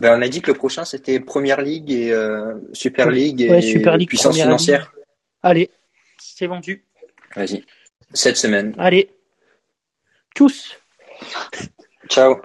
Ben, on a dit que le prochain c'était Première Ligue et euh, Super League et Ouais, Super League, puissance financière. Allez, c'est vendu. Vas-y. Cette semaine. Allez. Tchuss Ciao.